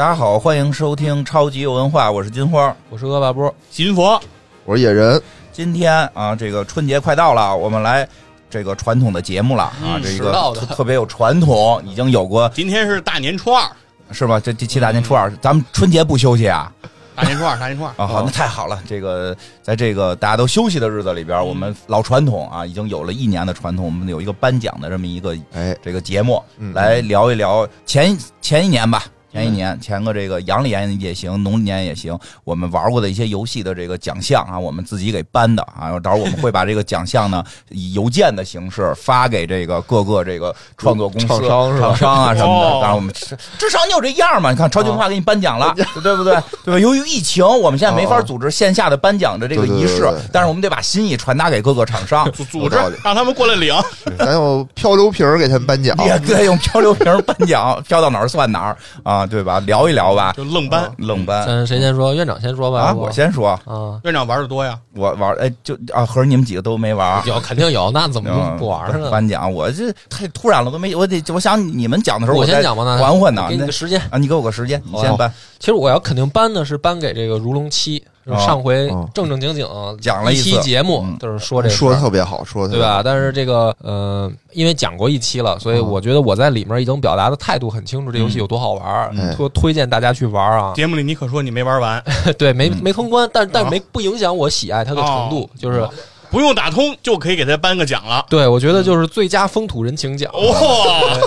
大家好，欢迎收听超级有文化，我是金花。我是恶霸波，金佛，我是野人，今天啊，这个春节快到了，我们来这个传统的节目了啊，嗯这迟到的个特特别有传统，已经有过今天是大年初二，是吧？这这七大年初二，咱们春节不休息啊？大年初二，大年初二啊，好，那太好了。这个在这个大家都休息的日子里边，我们老传统啊，已经有了一年的传统，我们有一个颁奖的这么一个哎，这个节目，嗯来聊一聊前前一年吧。前一年，前个这个阳历年也行，农历年也行，我们玩过的一些游戏的这个奖项啊，我们自己给颁的啊，到时候我们会把这个奖项呢以邮件的形式发给这个各个这个创作公司、厂商厂商啊什么的。哦当然我们至至少你有这样嘛，你看超级文化给你颁奖了，对不对？对吧？由于疫情，我们现在没法组织线下的颁奖的这个仪式对对对对，但是我们得把心意传达给各个厂商。组组织让他们过来领，咱用漂流瓶儿给他们颁奖，也对用漂流瓶颁奖，飘到哪儿算哪儿啊，对吧？聊一聊吧，就愣搬。愣搬咱谁先说？院长先说吧。啊，我我先说，啊，院长玩的多呀，我玩哎就啊，合着你们几个都没玩。有肯定有，那怎么嗯不玩呢？颁奖，我这太突然了，都没我得，我想你们讲的时候，我先讲吧，那缓缓呢给。你那个时间。啊，你给我个时间，你先颁。其实我要肯定颁的是颁给这个《如龙七》，就是上回哦。正正经经讲了一期节目嗯，就是说这个说的特别好，说的对吧？？但是这个呃，因为讲过一期了，所以哦我觉得我在里面已经表达的态度很清楚，这游戏有多好玩推推荐大家去玩啊。节目里你可说你没玩完，对，没嗯。没通关，但但啊。没不影响我喜爱它的程度，就是不用打通就可以给他颁个奖了。对我觉得就是最佳风土人情奖。哇，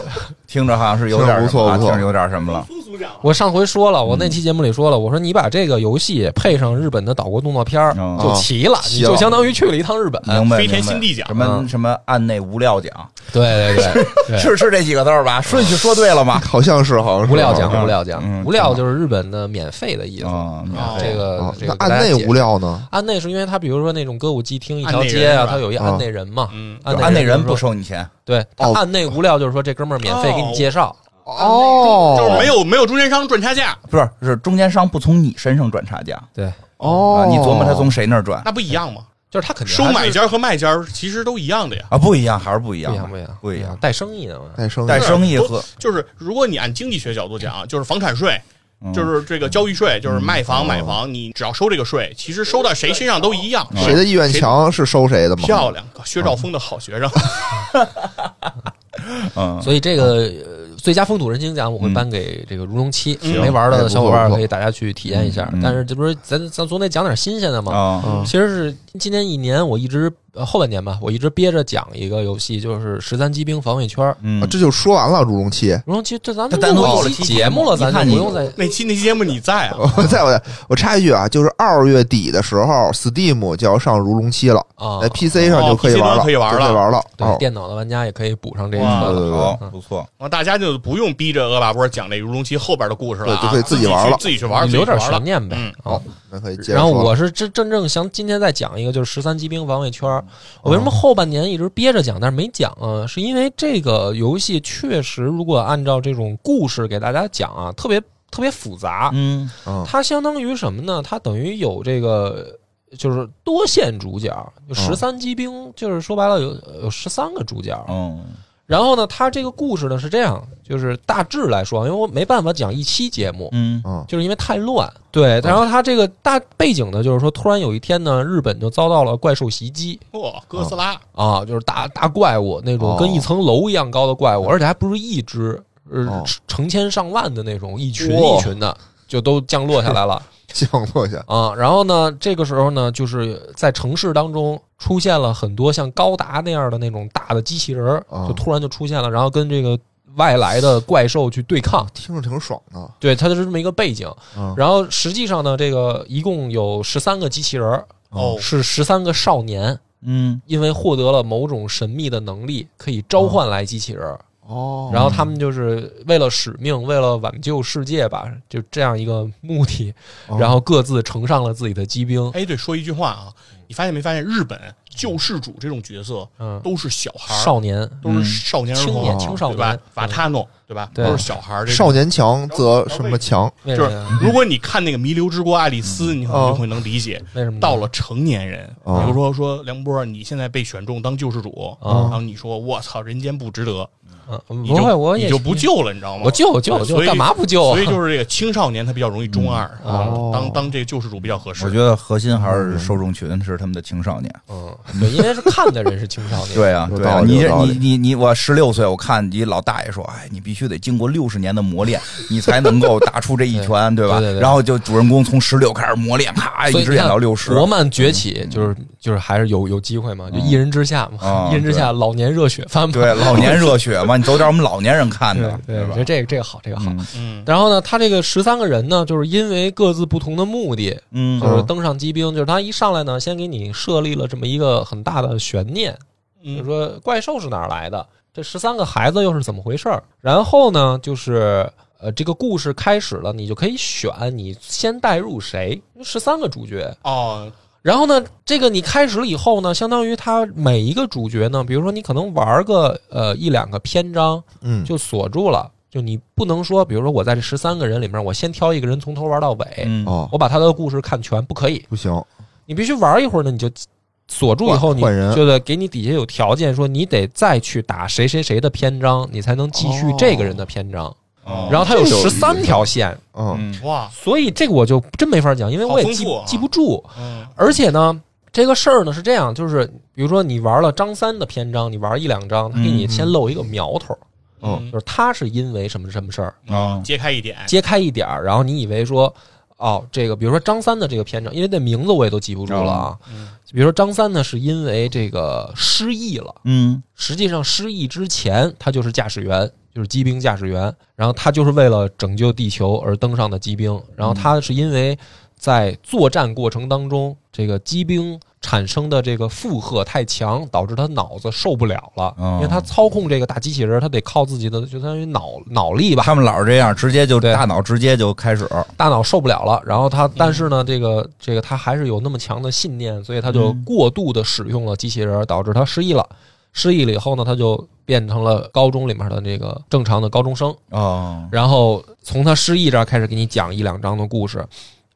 听着好像是有点听着不错什么啊不错。听着有点什么了。我上回说了，我那期节目里说了，我说你把这个游戏配上日本的岛国动作片就齐了，你就相当于去了一趟日本。明白，飞天新地奖什么嗯。什么案内无料奖，对对对对，是是这几个字儿吧？顺序说对了吗？好像是，好像是。无料奖，嗯无料奖嗯，无料就是日本的免费的意思。这个啊这个那案内无料，呢？案内是因为他比如说那种歌舞伎厅一条街啊，人是吧？它有一案内人嘛，嗯，案案内人不收你钱，对，它哦案内无料就是说这哥们儿免费给你介绍，哦，就是没有没有中间商赚差价，不是是中间商不从你身上赚差价对，哦啊，，你琢磨他从谁那儿赚那不一样吗？就是他肯定还是收买家和卖家其实都一样的呀。啊？不一样，还是不一样，不一样，不一样，不一样。带生意的嘛。带生意带生意和就是如果你按经济学角度讲，就是房产税，嗯就是这个交易税，就是卖房嗯买房，你只要收这个税，其实收到谁身上都一样。谁的意愿强是收谁的吗？漂亮，薛兆丰的好学生。嗯，所以这个呃最佳风土人情奖我会颁给这个《如龙七》，嗯没玩的小伙伴可以大家去体验一下。但是这不是咱咱总得讲点新鲜的嘛？其实是今年一年我一直呃后半年吧，我一直憋着讲一个游戏，就是十三机兵防卫圈。嗯啊，这就说完了。如龙七，如龙七，这咱这单独有了期节目了，咱看你就不用再 那期那期节目你在啊？我在我在我插一句啊，就是二月底的时候，Steam 就要上如龙七了，啊在。PC 上就可以玩了，上可以玩了可以玩了。对，哦电脑的玩家也可以补上这哇个。对对对，不错，然后大家就不用逼着恶霸波讲这《如龙七》后边的故事了就可以自己玩了自己去玩，留点悬念呗嗯。啊，那可以接着然后我是真真正想今天再讲一个，就是十三机兵防卫圈。我为什么哦后半年一直憋着讲，但是没讲啊？是因为这个游戏确实，如果按照这种故事给大家讲啊，特别特别复杂。嗯嗯它相当于什么呢？它等于有这个。就是多线主角，就十三机兵，就是说白了有有十三个主角。嗯然后呢，他这个故事呢是这样，就是大致来说，因为我没办法讲一期节目，嗯。嗯。就是因为太乱。对，然后他这个大背景呢，就是说，突然有一天呢，日本就遭到了怪兽袭击。哇，哥斯拉，啊，就是大大怪物那种哦。跟一层楼一样高的怪物，而且还不是一只，呃哦，成千上万的那种，一群一群的，就都降落下来了 降落下，啊。然后呢，这个时候呢，就是在城市当中出现了很多像高达那样的那种大的机器人就突然就出现了，然后跟这个外来的怪兽去对抗。听着挺爽的。对，它就是这么一个背景。嗯，然后实际上呢，这个一共有十三个机器人儿，哦是十三个少年，嗯因为获得了某种神秘的能力，可以召唤来机器人儿。哦，然后他们就是为了使命，为了挽救世界吧，就这样一个目的，哦然后各自乘上了自己的机兵。哎，对，说一句话啊，你发现没发现，日本救世主这种角色嗯，都是小孩儿，少年、都是少年儿童、青年、哦青少对吧年？，瓦塔诺对吧？都是小孩儿。这种少年强则什么强？就是？如果你看那个《弥留之国爱丽丝》，你可能就会能理解。为什么？到了成年人，哦比如说说梁波，你现在被选中当救世主，哦然后你说我操，人间不值得，嗯，你就不会，我也你就不救了，你知道吗？我救救救，所以干嘛不救啊？所以就是这个青少年他比较容易中二啊哦，当当这个救世主比较合适。我觉得核心还是受众群是他们的青少年。嗯，对，因为是看的人是青少年。对啊，对啊，你这你你你，我十六岁，我看一老大爷说，哎，你必须得经过六十年的磨练，你才能够 打出这一拳，对吧？对对对然后就主人公从十六开始磨练，咔，一直演到六十。国漫崛起就是就是还是有有机会嘛，就一人之下嘛，啊一人之下老年热血番嘛。对，老年热血嘛，你走点我们老年人看的，对，我吧觉得？这个这个好，这个好。嗯嗯，然后呢，他这个十三个人呢，就是因为各自不同的目的，嗯就是登上机兵，就是他一上来呢，先给你设立了这么一个很大的悬念，就是嗯说怪兽是哪儿来的，这十三个孩子又是怎么回事儿？然后呢，就是呃，这个故事开始了，你就可以选你先带入谁，十三个主角。哦，然后呢，这个你开始了以后呢，相当于他每一个主角呢，比如说你可能玩个呃一两个篇章嗯，就锁住了，就你不能说，比如说我在这十三个人里面，我先挑一个人从头玩到尾，嗯。哦，我把他的故事看全，不可以。不行，你必须玩一会儿呢，你就锁住以后，你就得给你底下有条件，说你得再去打谁谁谁的篇章，你才能继续哦这个人的篇章。哦然后它有十三条线，嗯，嗯哇，所以这个我就真没法讲，因为我也记记不住。嗯而且呢，这个事儿呢是这样，就是比如说你玩了张三的篇章，你玩一两章，他给你嗯先露一个苗头，哦嗯就是他是因为什么什么事儿，啊揭开一点，揭开一点儿，然后你以为说。哦，这个比如说张三的这个篇章，因为那名字我也都记不住了啊。嗯比如说张三呢，是因为这个失忆了，嗯实际上失忆之前他就是驾驶员，就是机兵驾驶员，然后他就是为了拯救地球而登上的机兵，然后他是因为在作战过程当中，这个机兵产生的这个负荷太强，导致他脑子受不了了，哦因为他操控这个大机器人，他得靠自己的就相当于脑脑力吧，他们老是这样，直接就对大脑直接就开始，大脑受不了了，然后他，但是呢，这个这个他还是有那么强的信念，所以他就嗯过度的使用了机器人，导致他失忆了。失忆了以后呢，他就变成了高中里面的那个正常的高中生。哦，然后从他失忆这儿开始给你讲一两章的故事。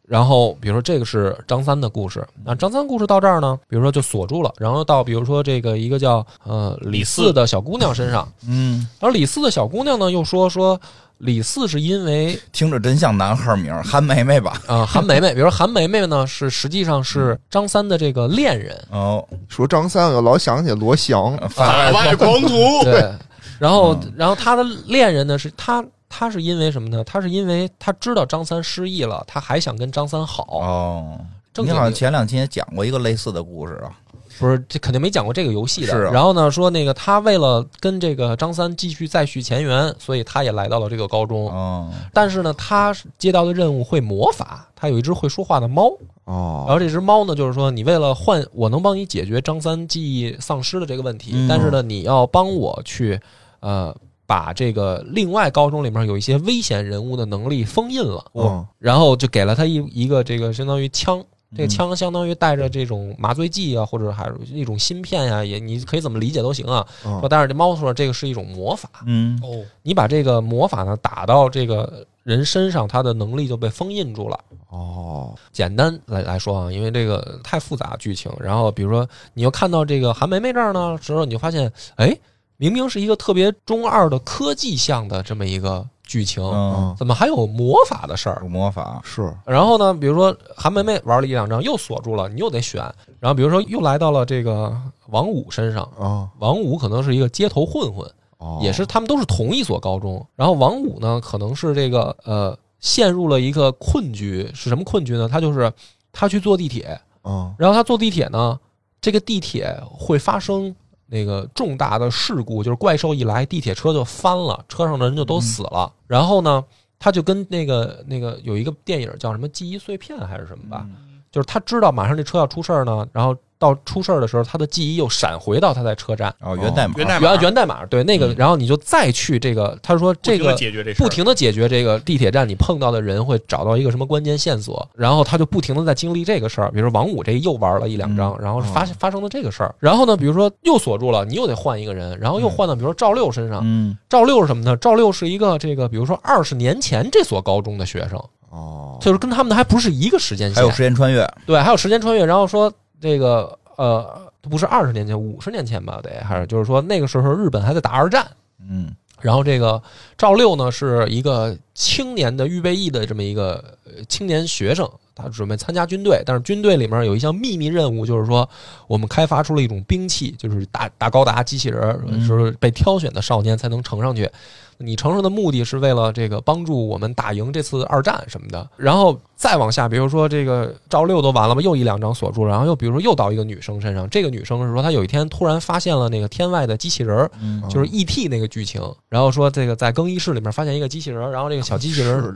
然后比如说这个是张三的故事，那张三故事到这儿呢，比如说就锁住了，然后到比如说这个一个叫呃李四的小姑娘身上，嗯，而李四的小姑娘呢又说说李四是因为听着真像男孩名，韩梅梅吧？啊，韩梅梅，比如说韩梅梅呢，是实际上是张三的这个恋人，哦，说张三，我老想起罗翔，法外狂徒，对。然后，然后他的恋人呢，是他，他是因为什么呢？他是因为他知道张三失忆了，他还想跟张三好。哦，你好像前两天也讲过一个类似的故事啊。不是，这肯定没讲过这个游戏的。是啊然后呢，说那个他为了跟这个张三继续再续前缘，所以他也来到了这个高中。哦，但是呢，他接到的任务会魔法，他有一只会说话的猫。然哦，后这只猫呢，就是说你为了换，我能帮你解决张三记忆丧失的这个问题，嗯但是呢，你要帮我去，呃，把这个另外高中里面有一些危险人物的能力封印了，嗯然后就给了他一一个这个相当于枪。这个嗯枪相当于带着这种麻醉剂啊，或者还是一种芯片呀、也你可以怎么理解都行啊。但是这猫说这个是一种魔法，嗯哦，你把这个魔法呢打到这个人身上，他的能力就被封印住了。哦，简单来来说啊，因为这个太复杂剧情，然后比如说你又看到这个韩梅梅这儿呢时候，你就发现，哎，明明是一个特别中二的科技向的这么一个剧情，嗯，怎么还有魔法的事儿有？魔法，是，然后呢，比如说韩梅梅玩了一两张又锁住了，你又得选。然后比如说又来到了这个王五身上，啊，王五可能是一个街头混混，哦，也是他们都是同一所高中。然后王五呢，可能是这个呃陷入了一个困局，是什么困局呢？他就是他去坐地铁，嗯，然后他坐地铁呢，这个地铁会发生那个重大的事故，就是怪兽一来，地铁车就翻了，车上的人就都死了。然后呢，他就跟那个那个有一个电影叫什么《记忆碎片》还是什么吧，就是他知道马上这车要出事儿呢，然后到出事儿的时候，他的记忆又闪回到他在车站。哦，源代码，源代码。源源代码对那个，嗯。然后你就再去这个，他说这个解决这事儿。不停的解决这个地铁站你碰到的人会找到一个什么关键线索，然后他就不停的在经历这个事儿，比如说王五这又玩了一两张，然后发发生了这个事儿，然后呢，比如说又锁住了，你又得换一个人，然后又换到比如说赵六身上，嗯，赵六是什么呢？赵六是一个这个比如说二十年前这所高中的学生，哦，就是跟他们还不是一个时间线，还有时间穿越，对，还有时间穿越，然后说这个呃，不是二十年前，五十年前吧，得还是就是说那个时候日本还在打二战。嗯然后这个赵六呢是一个青年的预备役的这么一个呃青年学生，他准备参加军队，但是军队里面有一项秘密任务，就是说我们开发出了一种兵器，就是大大高达机器人就是被挑选的少年才能乘上去。你乘上的目的是为了这个帮助我们打赢这次二战什么的。然后再往下，比如说这个赵六都完了吧，又一两张锁住了，然后又比如说又到一个女生身上，这个女生是说她有一天突然发现了那个天外的机器人就是 E.T. 那个剧情，然后说这个在更衣室里面发现一个机器人儿，然后这个小机器人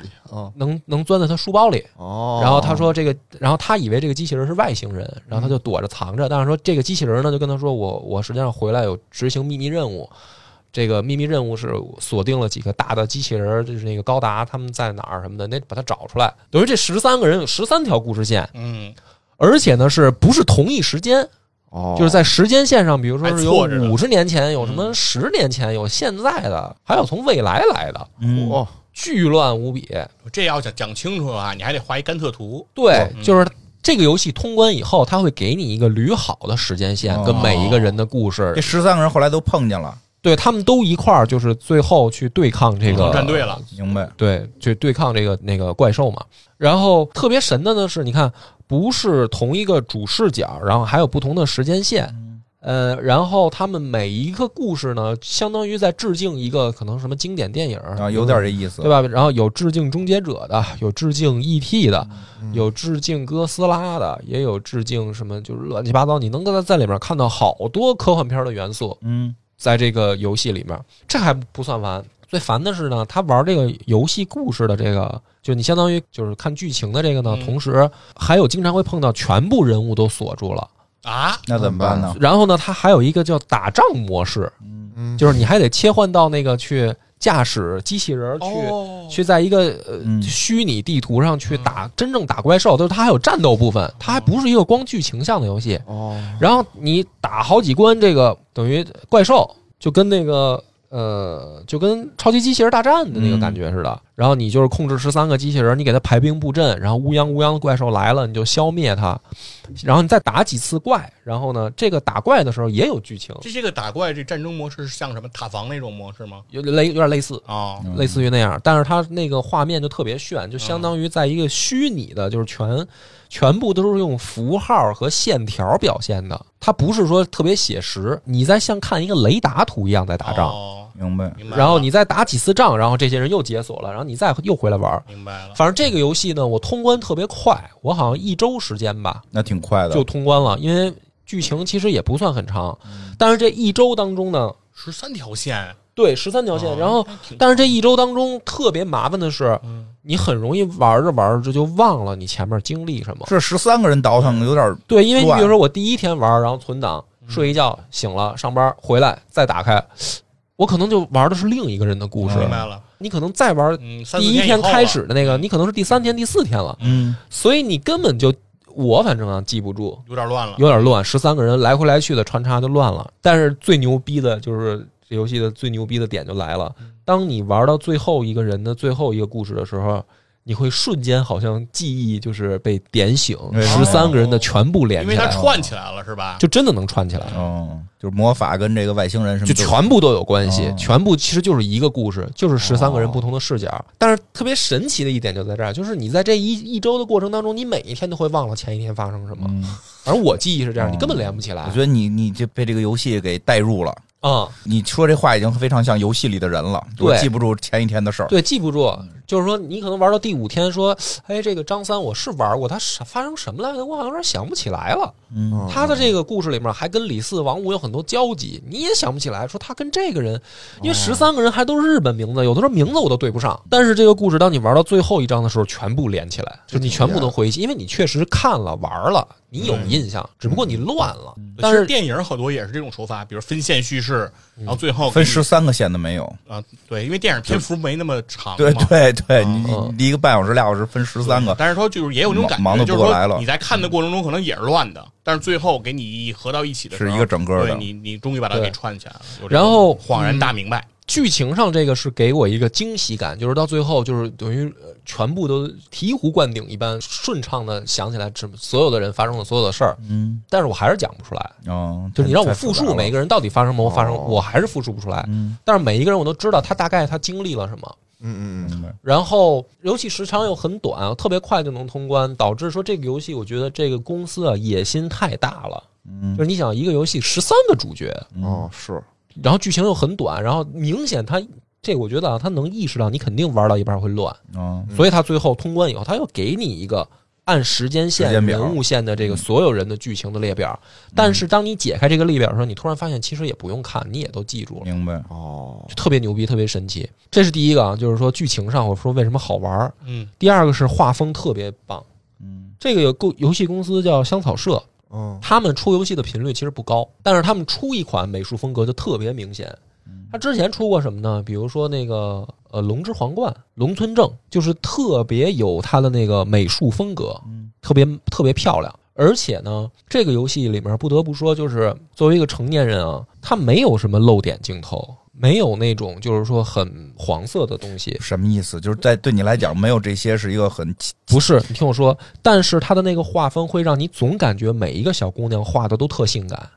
能能钻在她书包里，哦，然后她说这个，然后她以为这个机器人是外星人，然后她就躲着藏着，但是说这个机器人呢就跟她说我我实际上回来有执行秘密任务。这个秘密任务是锁定了几个大的机器人，就是那个高达他们在哪儿什么的，得把它找出来。等于这十三个人有十三条故事线，嗯，而且呢是不是同一时间？哦，就是在时间线上，比如说是有五十年前，有什么嗯。十年前，有现在的，还有从未来来的，嗯，哦，巨乱无比。这要讲讲清楚啊，你还得画一甘特图。对，嗯。就是这个游戏通关以后，它会给你一个捋好的时间线，哦。跟每一个人的故事。这，十三个人后来都碰见了，对他们都一块儿，就是最后去对抗这个战队了，明白？对，去对抗这个那个怪兽嘛。然后特别神的呢是，你看不是同一个主视角，然后还有不同的时间线。呃，然后他们每一个故事呢，相当于在致敬一个可能什么经典电影啊，有点这意思，对吧？然后有致敬终结者的，有致敬 E.T. 的，嗯有致敬哥斯拉的，也有致敬什么，就是乱七八糟。你能在在里面看到好多科幻片的元素，嗯在这个游戏里面，这还不算完。最烦的是呢，他玩这个游戏故事的这个，就你相当于就是看剧情的这个呢，嗯同时还有经常会碰到全部人物都锁住了。啊，那怎么办呢？然后呢，它还有一个叫打仗模式，嗯嗯，就是你还得切换到那个去驾驶机器人儿去。哦，去在一个呃嗯虚拟地图上去打真正打怪兽，就是它还有战斗部分，它还不是一个光剧情向的游戏。哦，然后你打好几关，这个等于怪兽就跟那个呃，就跟超级机器人大战的那个感觉似的。然后你就是控制十三个机器人，你给它排兵布阵，然后乌泱乌泱的怪兽来了，你就消灭它，然后你再打几次怪。然后呢，这个打怪的时候也有剧情，这些个打怪这战争模式是像什么塔防那种模式吗？有类有点类似。哦，嗯类似于那样，但是它那个画面就特别炫，就相当于在一个虚拟的，就是全全部都是用符号和线条表现的，它不是说特别写实，你在像看一个雷达图一样在打仗，哦，明白？明白。然后你再打几次仗，然后这些人又解锁了，然后你再又回来玩。明白了，反正这个游戏呢，我通关特别快，我好像一周时间吧那挺快的，就通关了，因为剧情其实也不算很长，但是这一周当中呢，十三条线，对十三条线，哦然后但是这一周当中特别麻烦的是，嗯。你很容易玩着玩着就忘了你前面经历什么。这十三个人倒腾，有点对，因为你比如说我第一天玩，然后存档，睡一觉醒了，上班回来再打开，我可能就玩的是另一个人的故事。明白了，你可能再玩第一天开始的那个，你可能是第三天、第四天了，嗯。所以你根本就我反正啊记不住，有点乱了，有点乱，十三个人来回来去的穿插就乱了。但是最牛逼的就是这游戏的最牛逼的点就来了，当你玩到最后一个人的最后一个故事的时候。你会瞬间好像记忆就是被点醒，哎十三个人的全部连因为它起来，串起来了是吧？就真的能串起来，哦，就是魔法跟这个外星人什么就全部都有关系哦，全部其实就是一个故事，就是十三个人不同的视角。但是特别神奇的一点就在这儿，就是你在这一一周的过程当中，你每一天都会忘了前一天发生什么。嗯，反正我记忆是这样，哦你根本连不起来我觉得你你就被这个游戏给带入了。啊。你说这话已经非常像游戏里的人了，对我记不住前一天的事儿。对，记不住，就是说你可能玩到第五天，说，哎，这个张三我是玩过，他是发生什么来着？我好像有点想不起来了。嗯他的这个故事里面还跟李四、王五有很多交集，你也想不起来，说他跟这个人，因为十三个人还都是日本名字，有的时候名字我都对不上。但是这个故事，当你玩到最后一章的时候，全部连起来，就你全部能回忆起，因为你确实看了玩了，你有印象，只不过你乱了。但是电影好多也是这种手法，比如分线叙事，然后最后分十三个线的没有。啊，对，因为电影篇幅没那么长嘛，对对对，嗯你一个半小时俩小时分十三个，但是说就是也有那种感觉，忙忙得就是不过来了说你在看的过程中可能也是乱的，但是最后给你合到一起的时候，是一个整个的对你你终于把它给串起来了，然后恍然大明白。剧情上这个是给我一个惊喜感，就是到最后就是等于呃全部都醍醐灌顶一般顺畅的想起来这所有的人发生的所有的事儿，嗯但是我还是讲不出来。哦，就是你让我复述每一个人到底发生没发生，哦我还是复述不出来。嗯但是每一个人我都知道他大概他经历了什么。嗯嗯嗯，然后游戏时长又很短，特别快就能通关，导致说这个游戏我觉得这个公司啊野心太大了。嗯就是你想一个游戏十三个主角，哦是，然后剧情又很短，然后明显他这我觉得啊，他能意识到你肯定玩到一半会乱，哦所以他最后通关以后，他又给你一个按时间线、间人物线的这个所有人的剧情的列表。但是当你解开这个列表的时候，你突然发现其实也不用看，你也都记住了。明白哦就特别牛逼，特别神奇。这是第一个啊，就是说剧情上我说为什么好玩儿。嗯，第二个是画风特别棒。嗯这个有购游戏公司叫香草社，嗯他们出游戏的频率其实不高，但是他们出一款美术风格就特别明显。他之前出过什么呢？比如说那个呃《龙之皇冠》《龙村正》，就是特别有他的那个美术风格，特别特别漂亮。而且呢，这个游戏里面不得不说，就是作为一个成年人啊，他没有什么露点镜头，没有那种就是说很黄色的东西，什么意思？就是在对你来讲，没有这些是一个很不是，你听我说，但是他的那个画风会让你总感觉每一个小姑娘画的都特性感，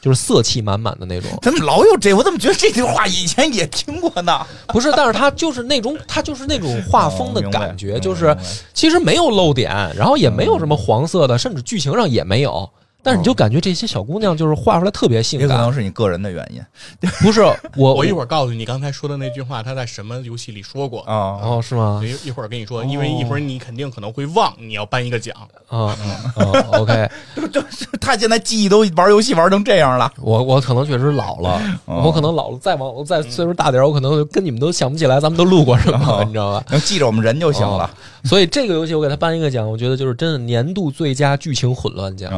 就是色气满满的那种。怎么老有这？我怎么觉得这句话以前也听过呢？不是，但是他就是那种，他就是那种画风的感觉，就是其实没有露点，然后也没有什么黄色的，甚至剧情上也没有。但是你就感觉这些小姑娘就是画出来特别性感也可能，是你个人的原因 不是我我一会儿告诉你刚才说的那句话，他在什么游戏里说过。啊。哦是吗？一一会儿跟你说，因为一会儿你肯定可能会忘，你要颁一个奖。啊啊，OK，他现在记忆都玩游戏玩成这样了，我我可能确实老了，哦我可能老了，再往我再岁数大点儿，我可能跟你们都想不起来咱们都录过什么，哦你知道吧？能记着我们人就行了。所以这个游戏我给他颁一个奖，我觉得就是真的年度最佳剧情混乱奖。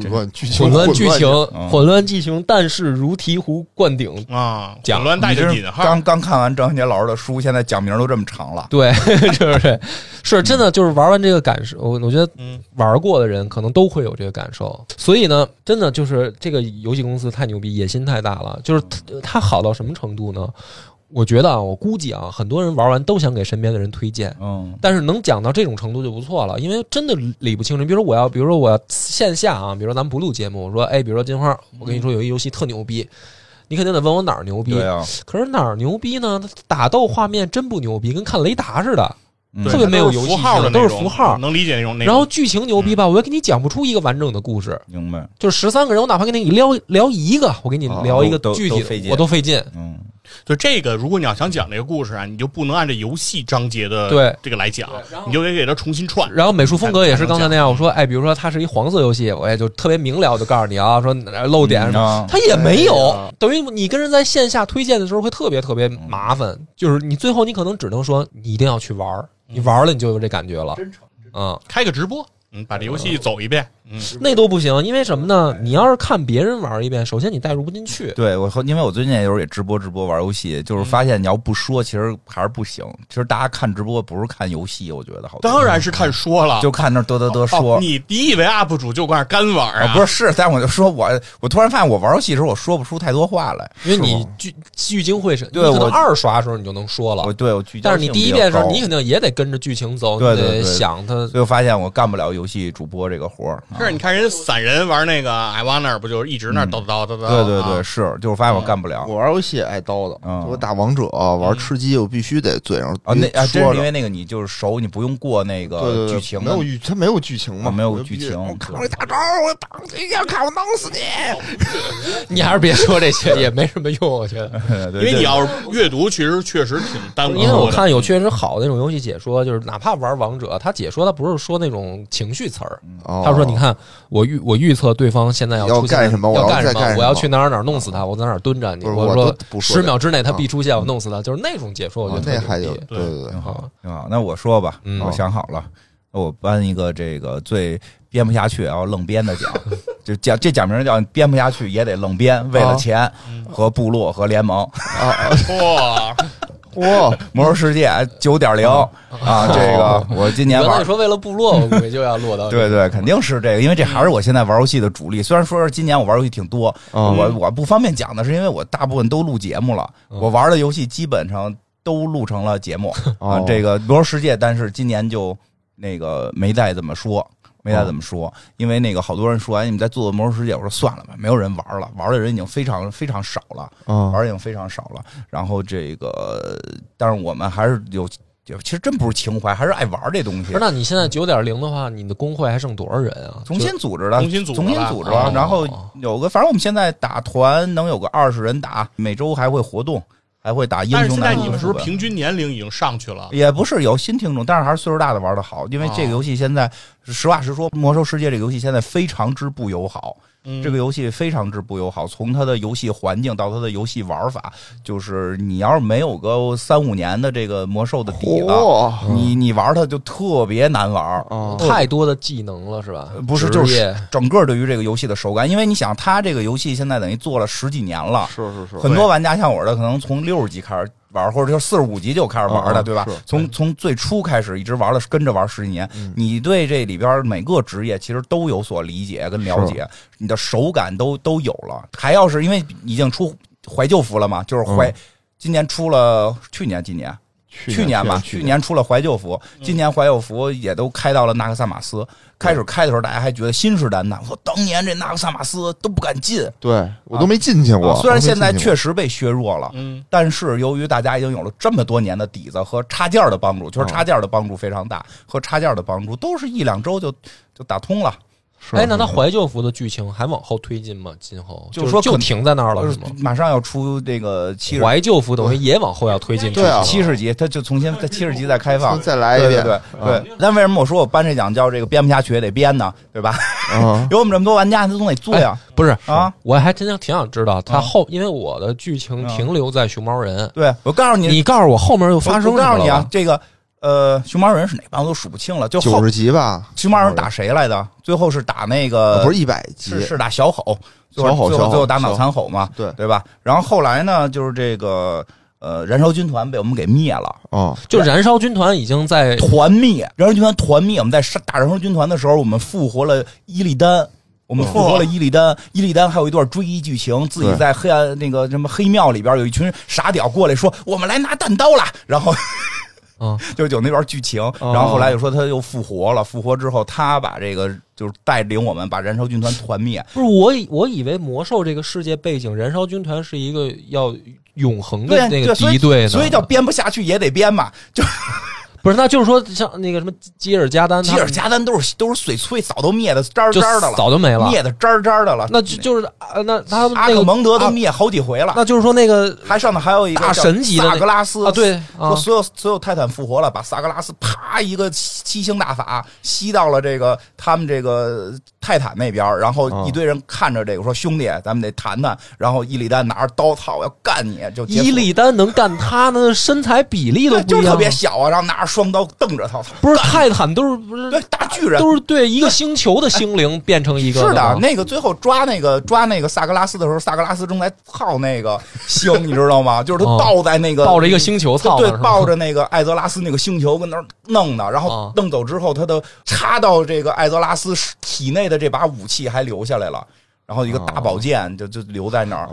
嗯，混乱剧情，混乱剧情，嗯混乱剧情，但是如醍醐灌顶。啊，奖混乱带着引号，刚刚看完张杰老师的书，现在讲名都这么长了。对，是不是？是真的，就是玩完这个感受，我我觉得嗯，玩过的人可能都会有这个感受。所以呢，真的就是这个游戏公司太牛逼，野心太大了。就是它它好到什么程度呢？我觉得啊，我估计啊，很多人玩完都想给身边的人推荐。嗯但是能讲到这种程度就不错了，因为真的理不清楚。比如说我要，比如说我要线下啊，比如说咱们不录节目，我说，哎，比如说金花，我跟你说有一游戏特牛逼，你肯定得问我哪儿牛逼。对啊，可是哪儿牛逼呢？打斗画面真不牛逼，跟看雷达似的，嗯特别没有游戏符号的性，都是符号。能理解那种。然后剧情牛逼吧，我又给你讲不出一个完整的故事。明白。就是十三个人，我哪怕给你聊聊一个，我给你聊一个都具体的，都费劲我都费劲。嗯就这个，如果你要想讲这个故事啊，你就不能按照游戏章节的对这个来讲你就得给它重新串。然后美术风格也是刚才那样，我说，哎，比如说它是一黄色游戏，我也就特别明了，我就告诉你啊，说呃漏点什么，啊它也没有等于你跟人在线下推荐的时候会特别特别麻烦，就是你最后你可能只能说你一定要去玩儿，你玩了你就有这感觉了，真诚嗯，开个直播，嗯，把这游戏走一遍，嗯，那都不行，因为什么呢？你要是看别人玩一遍，首先你代入不进去，对我和因为我最近有时候也直播直播玩游戏，就是发现你要不说，其实还是不行。其实大家看直播不是看游戏，我觉得好当然是看说了，就看那嘚嘚嘚说哦。你你以为 UP 主就搁那干玩啊，不是，是，但我就说我，我突然发现我玩游戏的时候，我说不出太多话来，因为你聚聚精会神，对你可能我二刷的时候你就能说了我，对我聚焦但是你第一遍的时候，你肯定也得跟着剧情走，你得对对对想它。所以我发现我干不了游游戏主播这个活儿。啊是，你看人散人玩那个艾瓦那儿，不就是一直那儿叨叨叨叨叨？对对对，啊，是，就是发现我干不了。我玩游戏爱叨叨，嗯我打王者玩吃鸡，我必须得嘴上啊，那啊，真是因为那个你就是熟，你不用过那个剧情没有剧，它没有剧情嘛，啊没有剧情我看对我大招，我打你要看我弄死你！你还是别说这些，也没什么用，我觉得。因因为你要是阅读，其实确实挺耽误。因为我看有确实好的那种游戏解说，就是哪怕玩王者，他解说他不是说那种情绪词儿，哦他说：“你看，我预我预测对方现在要要出现干什么我要要干什么，再干什么。我要去哪儿哪儿弄死他，我在哪儿蹲着你，不是我我说不说十秒之内他啊必出现，我弄死他，就是那种解说，我觉得哦那还有牛逼对对对挺，好啊，挺好。那我说吧，嗯。我想好了，我颁一个这个最编不下去然后愣编的奖，就奖这奖名叫编不下去也得愣编，为了钱和部落和联盟。哇，哇，魔兽世界九点零 啊，这个我今年玩原来你。说为了部落，我估计就要落到对对，肯定是这个，因为这还是我现在玩游戏的主力。虽然说是今年我玩游戏挺多，嗯我我不方便讲的是，因为我大部分都录节目了，我玩的游戏基本上都录成了节目啊哦。这个魔兽世界，但是今年就那个没再怎么说。没再怎么说，因为那个好多人说，哎，你们在做魔兽世界，我说算了吧，没有人玩了，玩的人已经非常非常少了。嗯玩儿已经非常少了。然后这个，但是我们还是有，就其实真不是情怀，还是爱玩这东西，。那你现在九点零的话，你的工会还剩多少人啊？重新组织了，重新组织重新了组织了然后有个，反正我们现在打团能有个二十人打，每周还会活动，还会打英但是现在你们是不是平均年龄已经上去了？也不是有新听众，但是还是岁数大的玩的好，因为这个哦游戏现在实话实说，《魔兽世界》这个游戏现在非常之不友好。嗯。这个游戏非常之不友好，从它的游戏环境到它的游戏玩法，就是你要是没有个三五年的这个魔兽的底子，嚯。你你玩它就特别难玩。啊太多的技能了，是吧？不是，就是整个对于这个游戏的手感，因为你想，它这个游戏现在等于做了十几年了，是是是，很多玩家像我的，可能从六十级开始玩，或者就是四十五级就开始玩的，对吧？从从最初开始一直玩了，跟着玩十几年，嗯你对这里边每个职业其实都有所理解跟了解，你的手感都都有了。还要是因为已经出怀旧服了嘛，就是怀。嗯今年出了，去年今年去年吧，去年出了怀旧服，今年怀旧服也都开到了纳克萨马斯。开始开的时候，大家还觉得信誓旦旦，我说当年这纳克萨马斯都不敢进，对我都没进去过啊，虽然现在确确实被削弱了，嗯，但是由于大家已经有了这么多年的底子和插件的帮助，就是插件的帮助非常大，和插件的帮助都是一两周就就打通了。哎，那他怀旧服的剧情还往后推进吗？今后？就是说可就停在那儿了是吗？马上要出这个七十怀旧服等于也往后要推进剧对啊。七十集，他就重新在七十集再开放。再来一遍，对对对。对，但为什么我说我颁这奖叫这个编不下去也得编呢？对吧？啊，有我们这么多玩家，他总得做呀。不是啊，我还真想挺想知道他啊。后，因为我的剧情停留在熊猫人，对，我告诉你，你告诉我后面又发生什我告诉你么了吧，啊这个呃，熊猫人是哪帮我都数不清了，就后九十集吧，熊猫人打谁来的？最后是打那个啊不是一百集是，是打小吼，最后小吼最后最后打脑残吼嘛，对对吧？然后后来呢，就是这个呃，燃烧军团被我们给灭了，哦，就燃烧军团已经在团灭，燃烧军团团灭。我们在杀打燃烧军团的时候，我们复活了伊利丹。我们复活了伊利丹，伊利丹还有一段追忆剧情，自己在黑暗那个什么黑庙里边有一群傻屌过来说：“我们来拿弹刀了。”然后啊，就有那段剧情，然后后来又说他又复活了，复活之后他把这个就是带领我们把燃烧军团团灭，不是我以我以为魔兽这个世界背景，燃烧军团是一个要永恒的那个敌对呢，所以叫编不下去也得编嘛。就不是，那就是说像那个什么吉尔加丹，吉尔加丹都是都是碎碎，早都灭的渣渣的了，早就没了，灭的渣渣的了。那就就是啊，那他阿克那个啊蒙德都灭好几回了，那就是说那个还上头还有一个大神级的那萨格拉斯啊，对啊说，所有所有泰坦复活了，把萨格拉斯啪一个七星大法吸到了这个他们这个泰坦那边，然后哦一堆人看着这个说兄弟，咱们得谈谈。然后伊利丹拿着刀，操，要干你！就伊利丹能干他呢，身材比例都对就是特不一样啊，别小啊，然后拿着双刀瞪着他，不是泰坦都是不是对大巨人。都是对一个星球的星灵变成一个是的，那个最后抓那个抓那个萨格拉斯的时候，萨格拉斯正在操那个星，你知道吗？就是他哦抱在那个抱着一个星球操对抱着那个艾泽拉斯那个星球跟那儿弄的，然后啊弄走之后，他的插到这个艾泽拉斯体内的这把武器还留下来了。然后一个大宝剑就就留在那儿，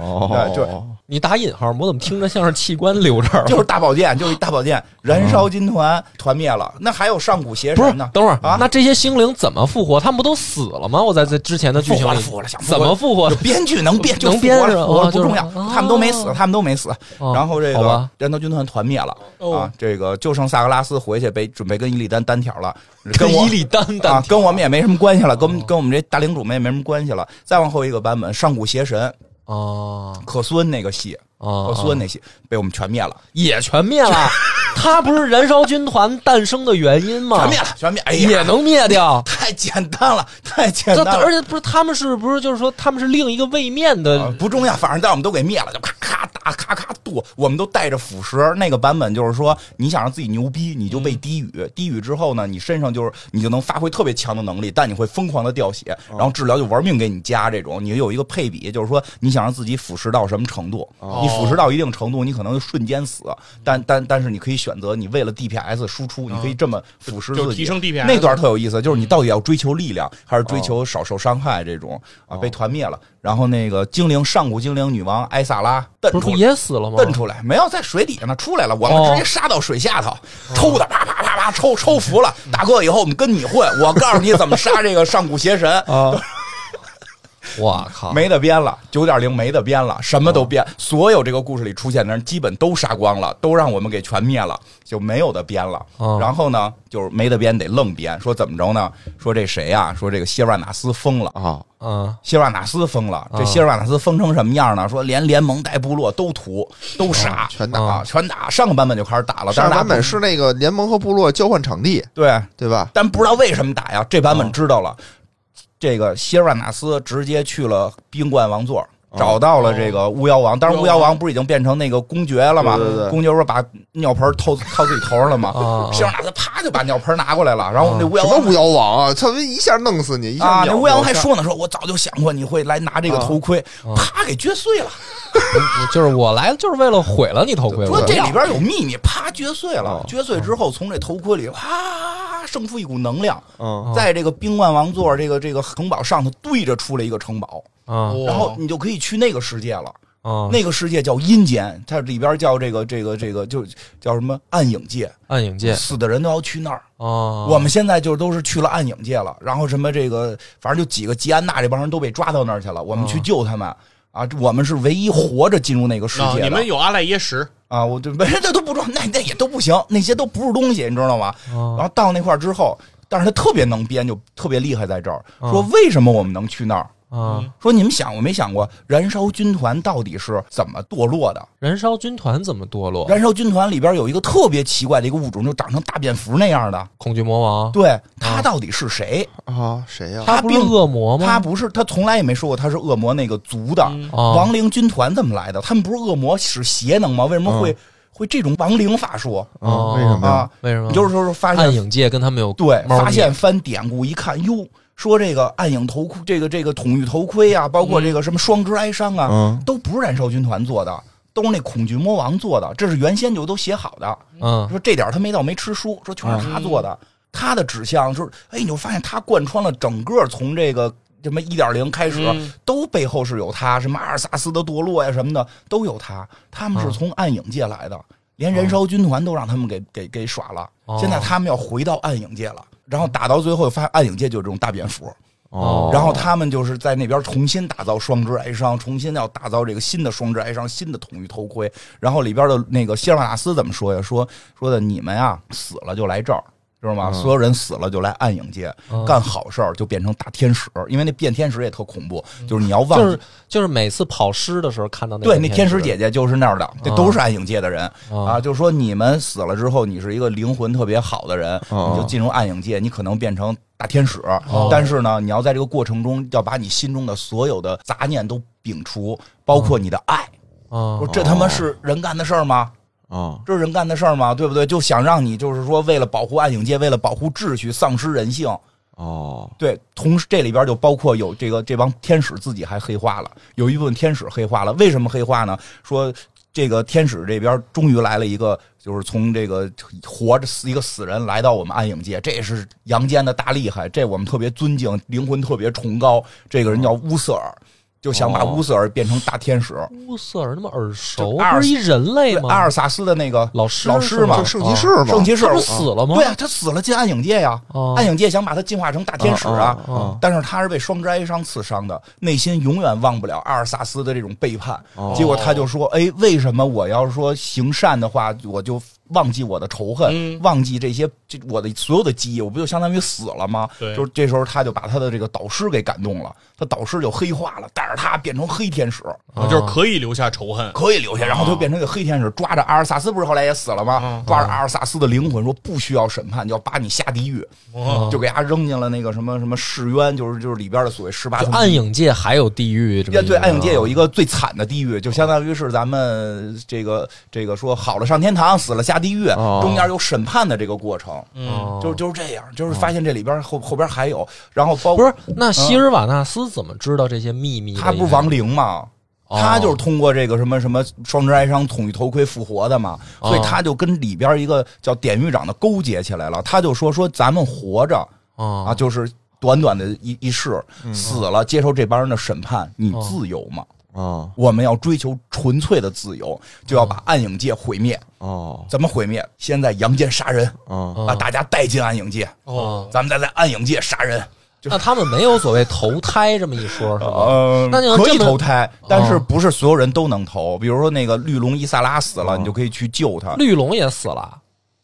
就你打引号，我怎么听着像是器官留这儿了？就是大宝剑，就是一大宝剑，燃烧军团团灭了，那还有上古邪神呢，？等会儿啊那这些星灵怎么复活？他们不都死了吗？我在在之前的剧情里复活了，复活了，想怎么复活？编剧能编 就能编了不重要，哦他们都没死，他们都没死。哦然后这个燃烧军团团灭了哦啊，这个就剩萨格拉斯回去被准备跟伊利丹单挑了，跟我伊利丹啊丹，跟我们也没什么关系了，跟我们跟我们这大领主们也没什么关系了。再往后一个版本，上古邪神哦。可苏恩那个戏，啊可苏恩那些被我们全灭了，也全灭了。他不是燃烧军团诞生的原因吗？全灭了，全灭，哎呀，也能灭掉。太简单了，太简单了，而且不是他们是不是就是说他们是另一个位面的啊不重要，反正但我们都给灭了，就咔咔打，咔咔剁，我们都带着腐蚀。那个版本就是说，你想让自己牛逼，你就被低语，低语之后呢，你身上就是你就能发挥特别强的能力，但你会疯狂的掉血，然后治疗就玩命给你加这种。你有一个配比，就是说你想让自己腐蚀到什么程度，你腐蚀到一定程度，你可能就瞬间死，但但但是你可以选择，你为了 DPS 输出，你可以这么腐蚀自己，就提升 DPS 那段特有意思，就是你到底要追求力量，还是追求少受伤害这种啊？被团灭了，然后那个精灵上古精灵女王艾萨拉蹬不是出来。也死了吗？蹬出来没有，在水底下呢，出来了，我们哦直接杀到水下头，抽的啪啪啪啪抽抽服了，大哥，以后我们跟你混，我告诉你怎么杀这个上古邪神，啊！我靠！没得编了，九点零没得编了，什么都编，所有这个故事里出现的人基本都杀光了，都让我们给全灭了，就没有的编了。哦然后呢，就是没得编得愣编，说怎么着呢？说这谁呀、说这个谢尔瓦纳斯疯了。啊，嗯谢尔瓦纳斯疯了，这啊谢尔瓦纳斯疯成什么样呢？说连联盟带部落都屠，都杀，全打啊，全打。上个版本就开始打了，但上是版本是那个联盟和部落交换场地，对，对吧？但不知道为什么打呀。这版本知道了，这个希尔瓦纳斯直接去了冰冠王座。找到了这个巫妖王，当然巫妖王不是已经变成那个公爵了吗？对对对公爵不是把尿盆套套自己头上了吗？啊谢尔瓦纳斯啪就把尿盆拿过来了，然后那巫妖王什么巫妖王啊？他一下弄死你，一下啊，那巫妖王还说呢，说我早就想过你会来拿这个头盔，啊啪给撅碎了。就是我来就是为了毁了你头盔。我说这里边有秘密，啪撅碎了哦。撅碎之后，从这头盔里啪生出一股能量，嗯在这个冰冠王座这个这个城堡上头对着出来一个城堡，啊然后你就可以去那个世界了。啊！那个世界叫阴间，它里边叫这个这个这个就叫什么暗影界，暗影界死的人都要去那儿。啊，我们现在就都是去了暗影界了，然后什么这个，反正就几个吉安娜这帮人都被抓到那儿去了，我们去救他们。啊，我们是唯一活着进入那个世啊界的。你们有阿赖耶识，啊，我就没这都不重要，那那也都不行，那些都不是东西，你知道吗？然后到那块儿之后，但是他特别能编，就特别厉害在这儿，说为什么我们能去那儿？啊，说你们想过没想过，燃烧军团到底是怎么堕落的？燃烧军团怎么堕落？燃烧军团里边有一个特别奇怪的一个物种，就长成大蝙蝠那样的。恐惧魔王，对他到底是谁？啊，谁呀？他不是恶魔吗？他不是，他从来也没说过他是恶魔那个族的。啊亡灵军团怎么来的？他们不是恶魔使邪能吗？为什么会、会这种亡灵法术哦啊？为什么？啊？为什么？你就是说发现暗影界跟他们有对，发现翻典故一看，哟，说这个暗影头盔，这个这个统御头盔啊，包括这个什么双之哀伤啊，嗯都不是燃烧军团做的，都是那恐惧魔王做的，这是原先就都写好的。嗯说这点他没到没吃书，说全是他做的。他的指向就是，哎，你就发现他贯穿了整个从这个什么一点零开始，嗯都背后是有他，什么阿尔萨斯的堕落呀什么的都有他。他们是嗯从暗影界来的，连燃烧军团都让他们给给给耍了。哦现在他们要回到暗影界了，然后打到最后发现暗影界就有这种大蝙蝠，哦然后他们就是在那边重新打造双之哀伤，重新要打造这个新的双之哀伤，新的统一头盔。然后里边的那个希尔瓦纳斯怎么说呀？说说的你们呀死了就来这儿。知道吗？所有人死了就来暗影界、嗯干好事儿，就变成大天使。因为那变天使也特恐怖，就是你要忘记，就是就是每次跑尸的时候看到那对，那天使姐姐就是那儿的，这都是暗影界的人啊啊。就是说你们死了之后，你是一个灵魂特别好的人，哦你就进入暗影界，你可能变成大天使。哦但是呢，你要在这个过程中要把你心中的所有的杂念都摒除，包括你的爱。啊说这他妈是人干的事儿吗？啊这是人干的事儿吗？对不对？就想让你就是说，为了保护暗影界，为了保护秩序，丧失人性。哦对，同时这里边就包括有这个这帮天使自己还黑化了，有一部分天使黑化了。为什么黑化呢？说这个天使这边终于来了一个，就是从这个活着死一个死人来到我们暗影界，这也是阳间的大厉害，这我们特别尊敬，灵魂特别崇高。这个人叫乌瑟尔。就想把哦乌瑟尔变成大天使。乌瑟尔那么耳熟，就阿尔不是一人类吗？阿尔萨斯的那个老师老师嘛圣骑士嘛，圣骑士他不死了吗？对啊，他死了进暗影界呀，哦暗影界想把他进化成大天使啊。啊啊啊但是他是被双之哀伤刺伤的，内心永远忘不了阿尔萨斯的这种背叛。哦结果他就说：“哎，为什么我要说行善的话，我就忘记我的仇恨，嗯忘记这些这我的所有的记忆，我不就相当于死了吗？”对就是这时候他就把他的这个导师给感动了，他导师就黑化了，带着他变成黑天使，啊就是可以留下仇恨。可以留下，然后他就变成一个黑天使，抓着阿尔萨斯，不是后来也死了吗嗯？抓着阿尔萨斯的灵魂，说不需要审判，就要把你下地狱，哦就给他扔进了那个什么什么誓渊，就是就是里边的所谓十八就层暗影界还有地狱这么，一个。对，暗影界有一个最惨的地狱，就相当于是咱们这个这个说好了上天堂，死了下地狱，哦中间有审判的这个过程，嗯，哦，就是就是这样，就是发现这里边后后边还有，然后包不是那希尔瓦纳斯怎么知道这些秘密的？他不是亡灵吗？哦他就是通过这个什么什么双之哀伤统一头盔复活的嘛，哦所以他就跟里边一个叫典狱长的勾结起来了。他就说说咱们活着啊，啊就是短短的一一世，死了接受这帮人的审判，你哦自由吗？啊我们要追求纯粹的自由，就要把暗影界毁灭。哦怎么毁灭？先在阳间杀人，哦哦把大家带进暗影界，哦，咱们再在暗影界杀人。那他们没有所谓投胎这么一说，是吧？呃，那可以投胎，但是哦不是所有人都能投。比如说那个绿龙伊萨拉死了，哦你就可以去救他。绿龙也死了，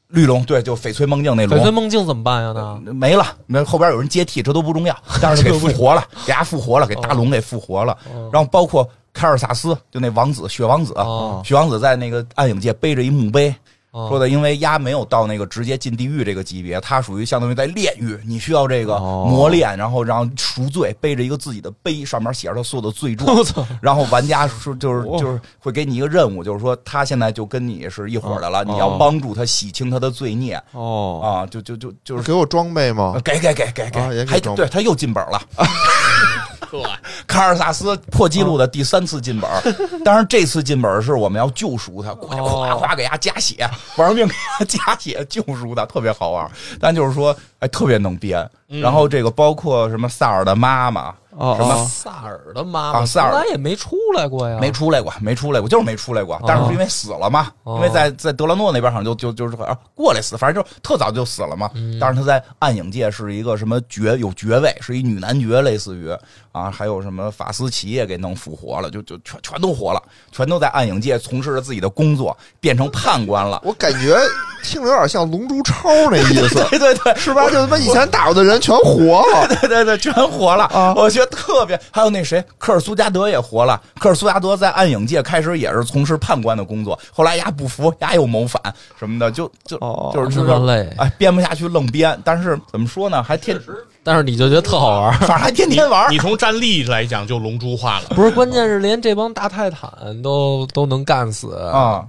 绿龙对，就翡翠梦境那龙翡翠梦境怎么办呀？那没了，那后边有人接替，这都不重要。但是给复活了，给他复活了，给大龙给复活了。然后包括凯尔萨斯，就那王子雪王子，哦雪王子在那个暗影界背着一墓碑，哦说的，因为鸭没有到那个直接进地狱这个级别，它属于相当于在炼狱，你需要这个哦。磨练，然后然后赎罪，背着一个自己的碑，上面写着他所有的罪状。然后玩家说就是就是会给你一个任务，就是说他现在就跟你是一伙的了，你要帮助他洗清他的罪孽。哦，啊，就就就就是给我装备吗？给给给给给，还对他又进本了。呵，卡尔萨斯破纪录的第三次进本儿，当然这次进本是我们要救赎他，过去夸夸给他加血，玩命给他加血救赎他，特别好玩。但就是说，哎，特别能编。然后这个包括什么萨尔的妈妈，哦什么哦萨尔的妈妈啊萨尔也没出来过呀，没出来过，没出来过，就是没出来过。但是是因为死了嘛，哦因为在在德拉诺那边好像就就就是啊过来死，反正就特早就死了嘛。嗯但是他在暗影界是一个什么爵有爵位，是一女男爵，类似于啊，还有什么法斯奇也给弄复活了，就就全全都活了，全都在暗影界从事着自己的工作，变成判官了。我感觉听着有点像《龙珠超》那意思，对对对，是吧？就他妈以前打过的人全活了。对对对，全活了啊我觉得特别。还有那谁，科尔苏加德也活了。科尔苏加德在暗影界开始也是从事判官的工作，后来呀不服，呀又谋反什么的，就就、哦就是这么累哎，编不下去愣编。但是怎么说呢，还天，但是你就觉得特好玩。反正还天天玩儿你从战力来讲就龙珠化了。不是，关键是连这帮大泰坦都都能干死，啊，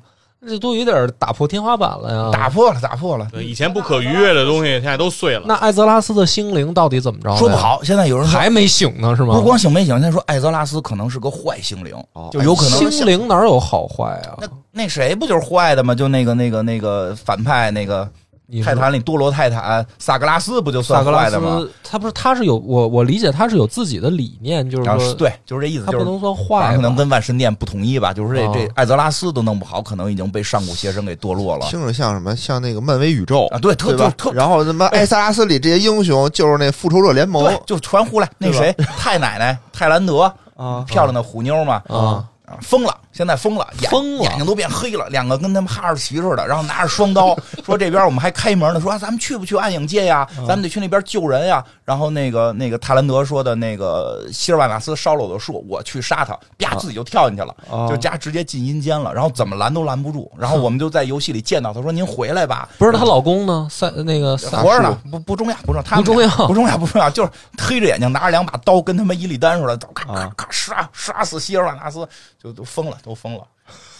这都有点打破天花板了呀。打破了，打破了。对，以前不可逾越的东西，现在都碎了。那艾泽拉斯的心灵到底怎么着？说不，好，现在有人还没醒呢，是吗？不光醒没醒，现在说艾泽拉斯可能是个坏心灵，哦就有可能心灵哪有好坏啊？那那谁不就是坏的吗？就那个那个那个反派那个泰坦里多罗泰坦萨格拉斯不就算萨格拉坏的吗？他不是他是有我我理解他是有自己的理念，就是说对，就是这意思，他不能算反坏可能跟万神殿不统一吧，就是这哦这艾泽拉斯都弄不好，可能已经被上古邪神给堕落了听着像什么？像那个漫威宇宙啊！对，特就？特然后什么艾萨拉斯里这些英雄就是那复仇者联盟对，就传呼来那谁 泰奶奶泰兰德，啊漂亮的虎妞嘛，啊啊疯了，现在疯了，眼疯了眼睛都变黑了，两个跟他们哈士奇似的，然后拿着双刀，说这边我们还开门呢，说、啊、咱们去不去暗影界呀？咱们得去那边救人呀。然后那个那个泰兰德说的那个希尔瓦纳斯烧了我的树，我去杀他，啪自己就跳进去了，啊就家直接进阴间了，然后怎么拦都拦不住。然后我们就在游戏里见到他说您回来吧，不是她老公呢？赛那个赛活着呢，不不重要，不重要，他不重要 不重要，不重要，就是黑着眼睛拿着两把刀，跟他们伊利丹似的，咔咔啊咔杀杀死希尔瓦纳斯，就都疯了，都疯了。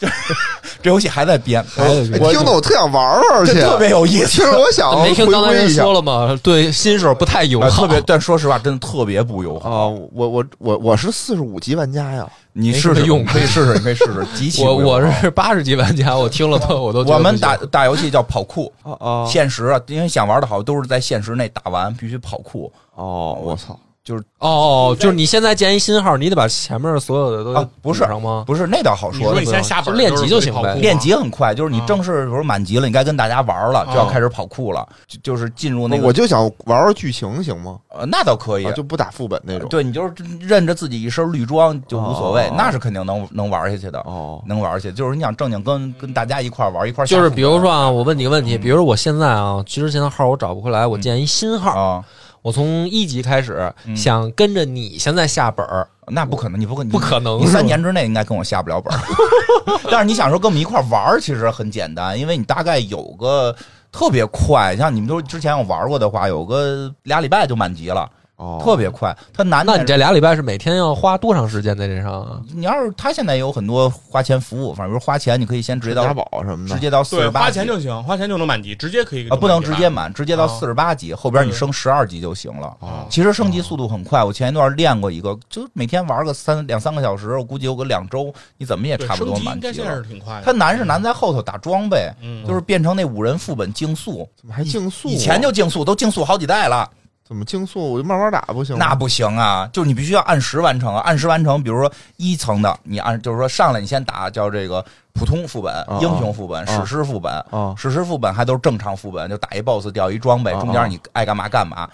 这游戏还在编，我听得我特想玩玩去，这特别有意思听。着我想没听刚才人说了吗？对新手不太友啊，好，特别，但说实话，真的特别不友好。啊！我我我我是四十五级玩家呀，你试试用可以试试，你可以试试，极其我我是八十级玩家，我听了都我都我们打打游戏叫跑酷，啊啊现实啊，因为想玩的好都是在现实内打完，必须跑酷。哦！我操！就是哦哦，就是你现在建一新号，你得把前面所有的都啊不是补上吗？不是那倒好说的你说你。现在下本练级就行呗练级很快，就是你啊正式比如满级了，你该跟大家玩了，就要啊开始跑酷了，就就是进入那个我就想玩玩剧情行吗？呃那倒可以啊，就不打副本那种。对你就是认着自己一身绿装就无所谓哦，那是肯定能能玩下去的，哦，能玩下去。就是你想正经跟跟大家一块玩一块就是，比如说啊，我问你个问嗯题，比如说我现在啊，之前的号我找不回来，我建一新号，啊，我从一级开始嗯。想跟着你现在下本儿，那不可能，你不可能，不可能。你三年之内应该跟我下不了本儿。但是你想说跟我们一块玩儿，其实很简单，因为你大概有个特别快，像你们都之前有玩过的话，有个俩礼拜就满级了，哦，特别快。它难那你这俩礼拜是每天要花多长时间在这上啊？你要是他现在有很多花钱服务，反正比如花钱，你可以先直接家到宝什么的，直接到四，十八花钱就行，花钱就能满级，直接可以啊，不能直接满。直接到哦四十八级，后边你升十二级就行了。哦其实升级速度很快，我前一段练过一个，就每天玩个三两三个小时，我估计有个两周，你怎么也差不多满级了。是挺快的。它难是难在后头打装备，嗯，就是变成那五人副本竞速，怎么还竞速啊？以前就竞速，都竞速好几代了，怎么竞速？我就慢慢打不行吗？那不行啊！就是你必须要按时完成啊，按时完成。比如说一层的，你按就是说上来你先打叫这个普通副本、啊英雄副本、啊史诗副本。啊史诗副本还都是正常副本，就打一 BOSS 掉一装备，啊中间你爱干嘛干嘛。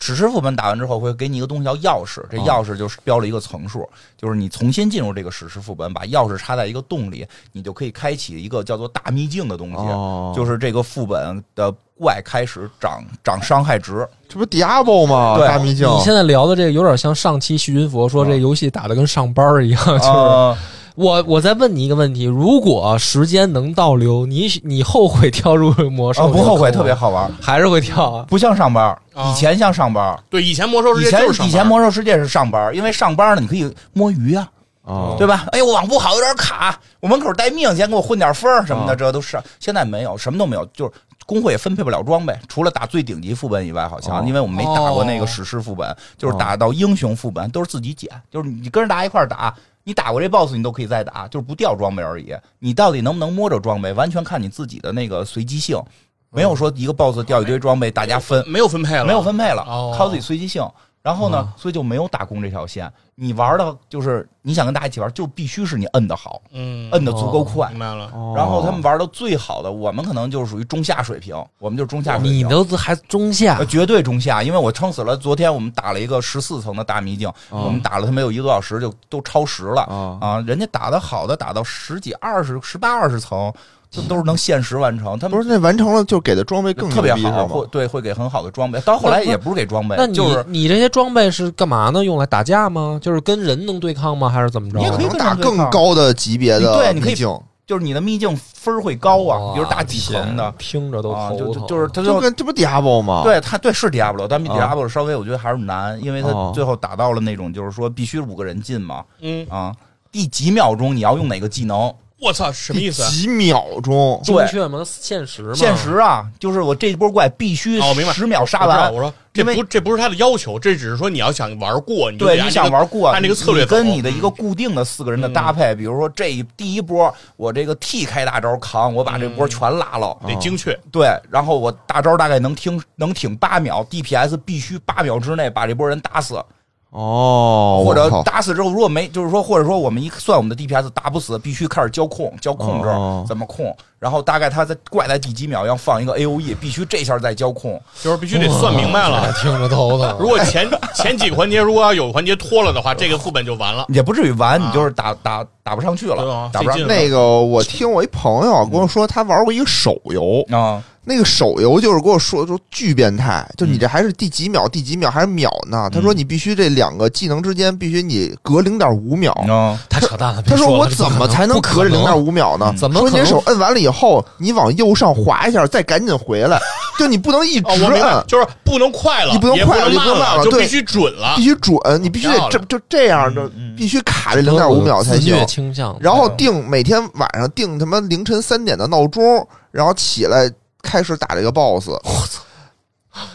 啊史诗副本打完之后会给你一个东西叫钥匙，这啊钥匙就是标了一个层数，就是你重新进入这个史诗副本，把钥匙插在一个洞里，你就可以开启一个叫做大秘境的东西，哦，就是这个副本的怪开始涨涨伤害值。这不 Diablo 吗？对大秘境你现在聊的这个有点像上期徐云佛说这游戏打的跟上班儿一样，就是呃，我我再问你一个问题：如果时间能倒流，你你后悔跳入魔兽？不后悔，特别好玩，还是会跳啊？不像上班。啊以前像上班，对以前魔兽世界以前就是上班以前魔兽世界是上班，因为上班呢你可以摸鱼啊，啊，对吧？哎呦，我网不好，有点卡，我门口待命，先给我混点分儿什么的，啊这都是现在没有，什么都没有，就是工会也分配不了装备，除了打最顶级副本以外，好像、哦因为我们没打过那个史诗副本，就是打到英雄副本都是自己捡，就是你跟着大家一块儿打。你打过这 BOSS，你都可以再打，就是不掉装备而已。你到底能不能摸着装备，完全看你自己的那个随机性，没有说一个 BOSS 掉一堆装备，大家分，没有分配了，没有分配了，哦靠自己随机性。然后呢，所以就没有打工这条线。你玩的就是你想跟大家一起玩，就必须是你摁的好，嗯，摁的足够快。明白了。哦然后他们玩的最好的，我们可能就是属于中下水平，我们就是中下水平。你都还中下呃，绝对中下，因为我撑死了。昨天我们打了一个十四层的大秘境，哦我们打了他没有一个多小时就都超时了啊啊！人家打的好的打到十几、二十、十八、二十层，这都是能限时完成。他们不是那完成了就给的装备更特别好，会对会给很好的装备。到后来也不是给装备那，你、就是你这些装备是干嘛呢？用来打架吗？就是跟人能对抗吗？还是怎么着？你也可以打更高的级别的对你可以秘境，就是你的秘境分儿会高啊，比如打几层的听着都啊，就头疼。就就是他就就跟这不 Diablo 吗？对他对是 Diablo，但比啊 Diablo 稍微我觉得还是难，因为他哦最后打到了那种就是说必须五个人进嘛嗯，啊，第几秒钟你要用哪个技能？我操，什么意思？几秒钟对精确吗？现实吗？限时啊，就是我这波怪必须哦我明白十秒杀完。我我说这不这不是他的要求，这只是说你要想玩过，你就对，你想玩过，按这个策略你跟你的一个固定的四个人的搭配，比如说这一第一波我这个 T 开大招扛，我把这波全拉了，得精确。对，然后我大招大概能听能挺八秒，DPS 必须八秒之内把这波人打死，哦，或者打死之后，如果没就是说，或者说我们一算我们的 DPS 打不死，必须开始交控，交控制、哦怎么控，然后大概他在怪在第几秒要放一个 AOE，必须这下再交控。就是必须得算明白了。听着头疼。如果前 前几个环节如果要有环节脱了的话，这个副本就完了。也不至于完，啊你就是打打打不上去了啊，打不那个我听我一朋友跟我说，他玩过一个手游，啊，那个手游就是跟我说说巨变态，就你这还是第几秒第几秒还是秒呢？他说你必须这两个技能之间必须你隔零点五秒。啊，太扯淡了！他说我怎么才能隔这零点？五秒呢？怎么说你手摁完了以后，你往右上滑一下，再赶紧回来，就你不能一哦，直摁，，就是不能快了，你不能快了你能慢不能慢了对就必须准了必。须准，你必须得这就这样的，嗯必须卡这零点五秒才行。倾向。然后定每天晚上定他妈凌晨三点的闹钟，然后起来开始打这个 BOSS 我操。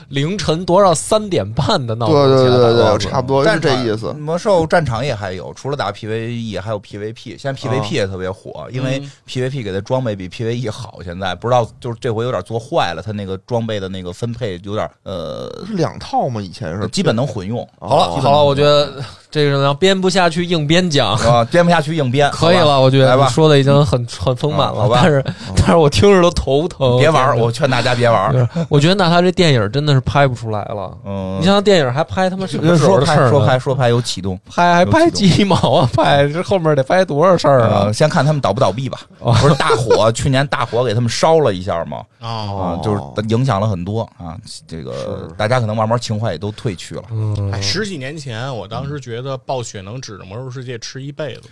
凌晨多少三点半的闹钟起来对对对，打差不多是这意思。魔兽战场也还有，除了打 PVE 还有 PVP，现在 PVP 也特别火，因为嗯 PVP 给的装备比 PVE 好。现在不知道就是这回有点做坏了，它那个装备的那个分配有点呃，是两套吗？以前是基本能混用。哦好了好了，我觉得这个什么编不下去硬编讲。啊，编不下去硬编，可以了，我觉来吧得说的已经很很丰满了，但是但是我听着都头疼。别玩我劝大家别玩 我觉得那他这电影真的是拍不出来了。嗯，你像电影还拍他妈什么时候说的事儿说拍说拍有启动，拍还拍鸡毛啊？拍这后面得拍多少事儿啊呃，？先看他们倒不倒闭吧。不是大火，去年大火给他们烧了一下嘛，哦啊，就是影响了很多啊。这个大家可能慢慢情怀也都褪去了。嗯哎，十几年前，我当时觉得暴雪能指着《魔兽世界》吃一辈子。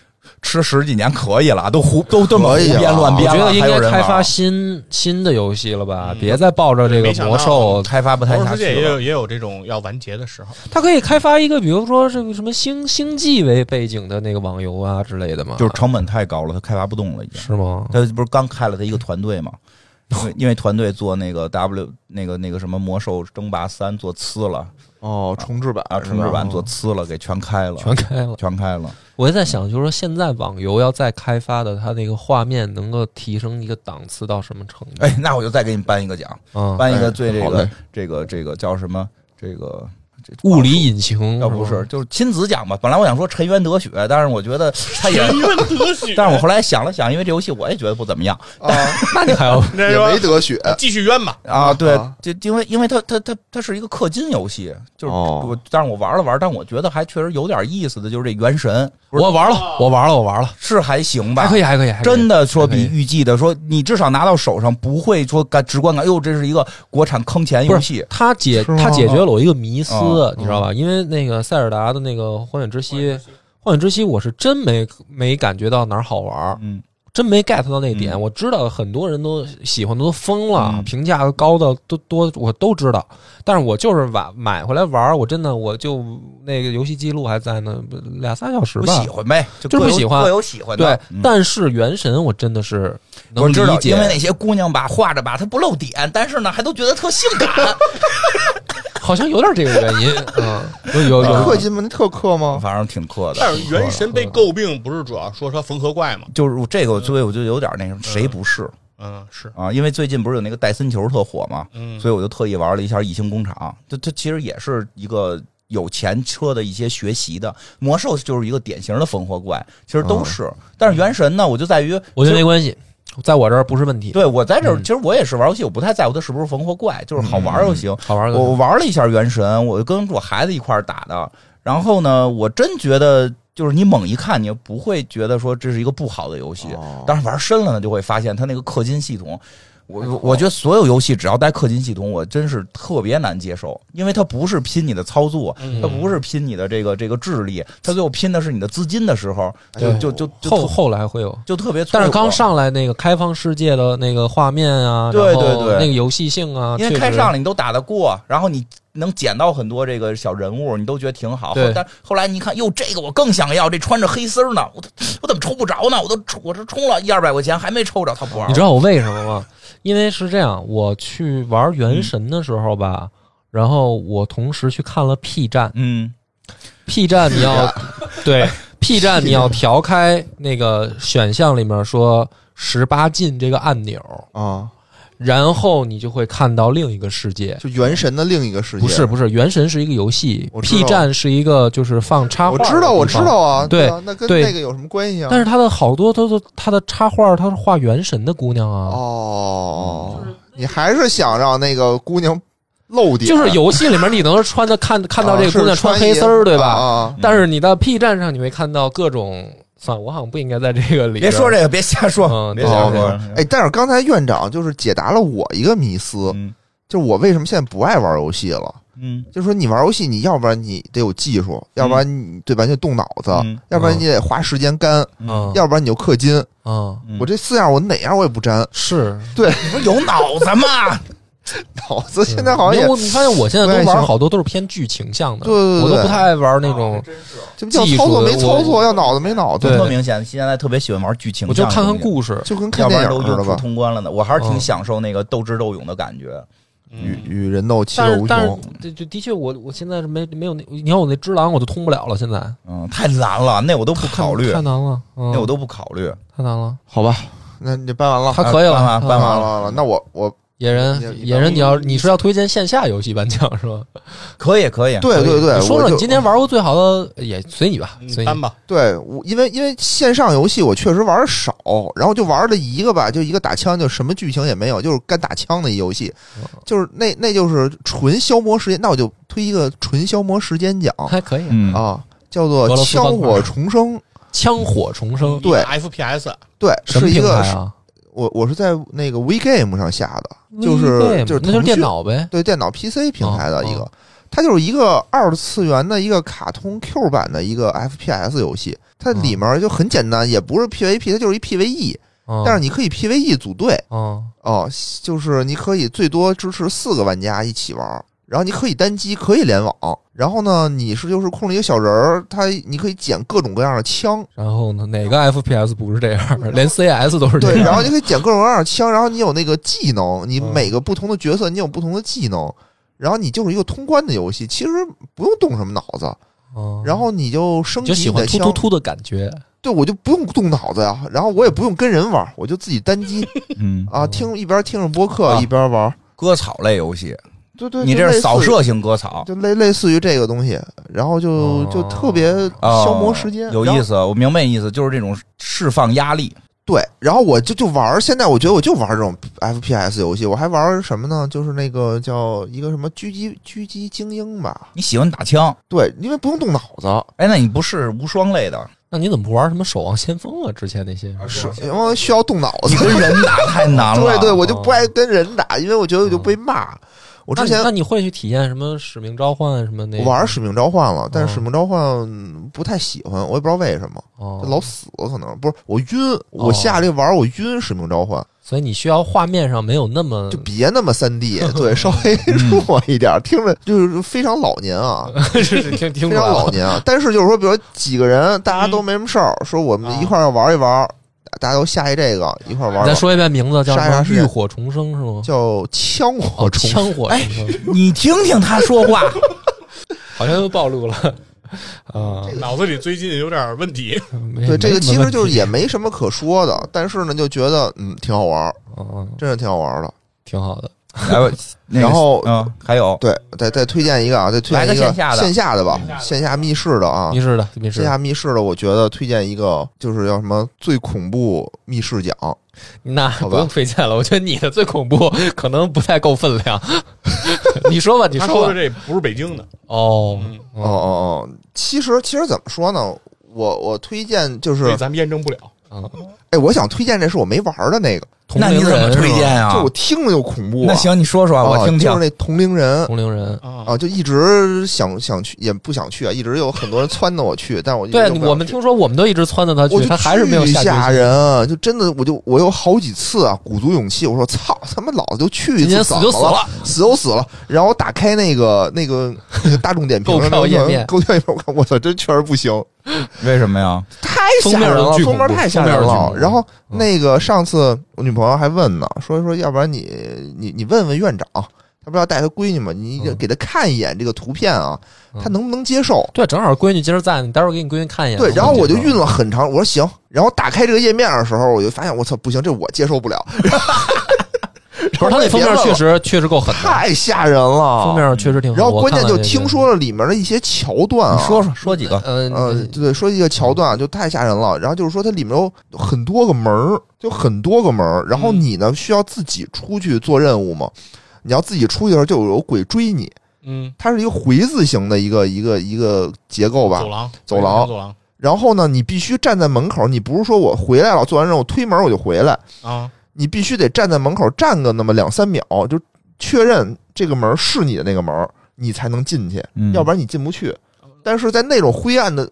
吃十几年可以了，都胡都这么胡编乱编了，觉得应该开发新新的游戏了吧？嗯别再抱着这个魔兽，开发不《太下去也有。也有这种要完结的时候。他可以开发一个，比如说这个什么星星际为背景的那个网游啊之类的嘛？就是成本太高了，他开发不动了，已经。是吗？他不是刚开了他一个团队嘛？因为因为团队做那个 W 那个那个什么魔兽争霸三做次了哦，重置版啊，重置版做呲了，给全开了，全开了。全开了。我就在想，就是说现在网游要再开发的，它那个画面能够提升一个档次到什么程度？哎，那我就再给你颁一个奖，啊，颁一个最这个这个这个叫什么？这个这物理引擎要不是就是亲子奖吧。本来我想说沉冤得雪，但是我觉得他也，得雪但是我后来想了想，因为这游戏我也觉得不怎么样啊，那你还要 也没得雪。继续冤吧。啊。对啊，就因为因为它它它它是一个氪金游戏，就是哦我，但是我玩了玩，但我觉得还确实有点意思的，就是这原神，我玩了，我玩了，我玩了，是还行吧，还可以，还可以，真的说比预计的说，你至少拿到手上不会说感直观感，哟，这是一个国产坑钱游戏。他解他解决了我一个迷思哦，你知道吧？因为那个塞尔达的那个荒野之息，荒野之息我是真没没感觉到哪儿好玩儿，嗯，真没 get 到那点。嗯我知道很多人都喜欢的都疯了，嗯评价高的都多，我都知道。但是我就是买买回来玩，我真的我就那个游戏记录还在呢，俩仨小时不吧喜。欢呗，就不喜欢各有喜欢对的。，嗯但是原神我真的是能我知道理，解，因为那些姑娘吧，画着吧，她不露点，但是呢，还都觉得特性感。好像有点这个原因，嗯，有有有氪金吗？那特氪吗？反正挺氪的。但是原神被诟病，不是主要说它缝合怪吗？就是这个，所以我就有点那什么，谁不是嗯，是，啊？因为最近不是有那个戴森球特火嘛，嗯，所以我就特意玩了一下异星工厂。它它其实也是一个有前车的一些学习的。魔兽就是一个典型的缝合怪，其实都是。但是原神呢，我就在于我觉得没关系，在我这儿不是问题，对我在这儿，嗯其实我也是玩游戏，我不太在乎它是不是缝合怪，就是好玩就行。好玩的。我玩了一下原神，我就跟我孩子一块儿打的。然后呢，我真觉得就是你猛一看，你不会觉得说这是一个不好的游戏。哦但是玩深了呢，就会发现它那个氪金系统。我我觉得所有游戏只要带氪金系统，我真是特别难接受，因为它不是拼你的操作，嗯它不是拼你的这个这个智力，它最后拼的是你的资金的时候，就就就就后后来会有，就特别。但是刚，上来那个开放世界的那个画面啊，对然后对对那个游戏性啊，因为开上了你都打得过，然后你能捡到很多这个小人物，你都觉得挺好。对但后来你看，哟，这个我更想要，这穿着黑丝儿呢，我我怎么抽不着呢？我都我这充了一二百块钱还没抽着，他不玩。你知道我为什么吗？因为是这样，我去玩原神的时候吧，然后我同时去看了 P 站嗯，，P 站你要 对 P 站你要调开那个选项里面说十八禁这个按钮，啊，然后你就会看到另一个世界。就原神的另一个世界。不是不是，原神是一个游戏，P 站是一一个就是放插画。我知道，我知道啊，对啊，那跟对那个有什么关系啊？但是他的好多都是他的插画，他是画原神的姑娘啊，哦，你还是想让那个姑娘露点，就是游戏里面你能穿的看看到这个姑娘穿黑丝儿，对吧？啊啊但是你到 P 站上你会看到各种，算了，我好像不应该在这个里边。别说这个，别瞎说，嗯别瞎说哦。哎，但是刚才院长就是解答了我一个迷思，嗯就是我为什么现在不爱玩游戏了。嗯就是说，你玩游戏，你要不然你得有技术，要不然你对吧，你得动脑子，嗯要不然你得花时间干，嗯要不然你就氪金。嗯，嗯我这四样，我哪样我也不沾。是对。你不是有脑子吗？脑子现在好像也我你发现我现在都玩好多都是偏剧情向的，对对对我都不太爱玩那种，这不叫操作没操作，要脑子没脑子对，特明显，现在特别喜欢玩剧情我就看看故事。就跟要不看电影似的吧。通关了呢。我还是挺嗯享受那个斗智斗勇的感觉。与嗯与人斗其但是但是乐无穷。这这的确我我现在是没没有那，你看我那只狼我都通不了了，现在嗯，太难了，那我都不考虑太，难了，嗯那我都不考虑。太难了。好吧，那你搬完了，他可以了，办完他办完了搬完了，那我我野人野人，你要你是要推荐线下游戏颁奖是吧？可以可以，对对对，你说说你今天玩过最好的，也随你吧，随你。吧，对，我因为因为线上游戏我确实玩的少，然后就玩了一个吧，就一个打枪，就什么剧情也没有，就是干打枪的一游戏，哦就是那那就是纯消磨时间。那我就推一个纯消磨时间奖还可以，嗯，啊，叫做枪火重生》。枪火重生对，FPS 对，是一个？我我是在那个 WeGame 上下的，就是 Game，就是那就是电脑呗。对电脑 PC 平台的一个哦，它就是一个二次元的一个卡通 Q 版的一个 FPS 游戏。它里面就很简单，也不是 PVP，它就是一 PVE，嗯但是你可以 PVE 组队嗯哦，就是你可以最多支持四个玩家一起玩。然后你可以单机，可以联网。然后呢，你是就是控制一个小人儿，他你可以捡各种各样的枪，然后呢？哪个 FPS 不是这样的？连 CS 都是这样对，然后你可以捡各种各样的枪，然后你有那个技能，你嗯每个不同的角色你有不同的技能，然后你就是一个通关的游戏，其实不用动什么脑子，嗯然后你就升你就喜级你的枪欢突突，突的感觉。对我就不用动脑子呀，然后我也不用跟人玩，我就自己单机 嗯，啊，听一边听着播客啊。一边玩，割草类游戏，对对，你这是扫，射型割草，就类类似于这个东西，然后就哦就特别哦消磨时间，有意思。我明白意思，就是这种释放压力。对，然后我就就玩儿，现在我觉得我就玩儿这种 FPS 游戏，我还玩儿什么呢？就是那个叫一个什么狙击狙击精英吧。你喜欢打枪，对，因为不用动脑子，哎，那你不是无双类的？那你怎么不玩什么守望先锋啊？之前那些是因为需要动脑子你。跟人打太难了。对对，我就不爱跟人打，因为我觉得我就被骂。我之前那你那你会去体验什么使命召唤什么那个？我玩使命召唤了，但是哦使命召唤不太喜欢，我也不知道为什么，老死可能不是我晕，我下这玩儿我晕使命召唤，所以你需要画面上没有那么就别那么三 D，对，稍微弱一点，听着就是非常老年啊。是是听听非。常老年啊。但是就是说，比如说几个人，大家都没什么事儿，说我们一块儿要玩一玩，大家都下一这个，一块玩再说一遍名字，叫什么？浴火重生是吗？叫枪火枪火重生，你听听他说话，好像又暴露了啊。脑子里最近有点问题。对，这个其实就是也没没什么可说的，但是呢，就觉得嗯挺好玩儿，什么问题嗯，真是挺好玩的。挺好的。来吧，那个然后嗯，还有对，再再推荐一个啊，再推来荐一个线下的线下的吧，线下密室的啊密。室的密室线，下密室的，我觉得推荐一个，就是叫什么最恐怖密室奖，那不用推荐了。我觉得你的最恐怖，可能不太够分量。你说吧，你说的。这不是北京的，哦嗯，哦哦哦，其实其实怎么说呢？我我推荐就是，咱们验证不了。嗯，哎，我想推荐这是我没玩的那个，同那你怎么人推荐啊就我？听着就恐怖、啊。那行，你说说，我听听就是。那同龄人同龄人。啊啊，就一直想想去，也不想去啊，一直有很多人撺掇我去，但我对我们听说，我们都一直撺掇他去，他还是没有巨下决心吓人，啊就真的，我就我有好几次啊，鼓足勇气，我说操，他妈老子就去一今次，死就死了。死就死了。然后我打开那个那个那个大众点评 购票页面购票页面，我看我操，真确实不行，为什么呀？太吓人了，封面都巨封面恐怖太吓人了。封面巨恐怖然后嗯那个上次我女朋友还问呢，说说要不然你你你问问院长，他不是要带他闺女吗？你嗯给他看一眼这个图片啊，嗯他能不能接受？对，正好闺女今儿在，你待会儿给你闺女看一眼。对，然后我就运晕了很长，我说行，然后打开这个页面的时候，我就发现我操，不行，这我接受不了。不是他那封面确实确实够狠，太吓人了，封面确实挺好。然后关键就听说了里面的一些桥段啊，你说说说几个？呃呃，对，说一个桥段就太吓人了。然后就是说它里面有很多个门儿，就很多个门儿。然后嗯你呢需要自己出去做任务嘛？你要自己出去的时候就有鬼追你，嗯，它是一个回字形的一个一个一个结构吧走。廊，走廊走廊然后呢，你必须站在门口，你不是说我回来了，做完任务推门我就回来，啊，你必须得站在门口站个那么两三秒，就确认这个门是你的那个门，你才能进去。嗯要不然你进不去。但是在那种灰暗的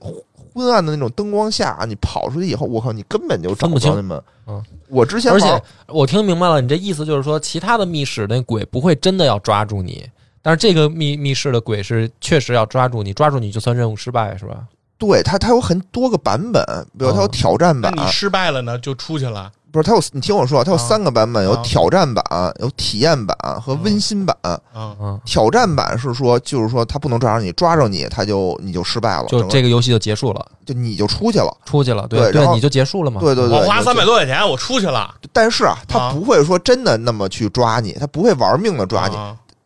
昏暗的那种灯光下，你跑出去以后，我靠，你根本就找分不清到那门。嗯，我之前而且我听明白了，你这意思就是说，其他的密室那鬼不会真的要抓住你，但是这个密密室的鬼是确实要抓住你，抓住你就算任务失败，是吧？对它它有很多个版本，比如它有哦挑战版，那你失败了呢，就出去了。不是它有，你听我说，它有啊。三个版本，有啊。挑战版、有体验版和温馨版。嗯，嗯，挑战版是说，就是说它不能抓着你，抓着你它就你就失败了，就这个游戏就结束了，就你就出去了。出去了，对对你就结束了嘛。对对对，我花三百多块钱，我出去了，但是啊，他啊。不会说真的那么去抓你，他不会玩命的抓你。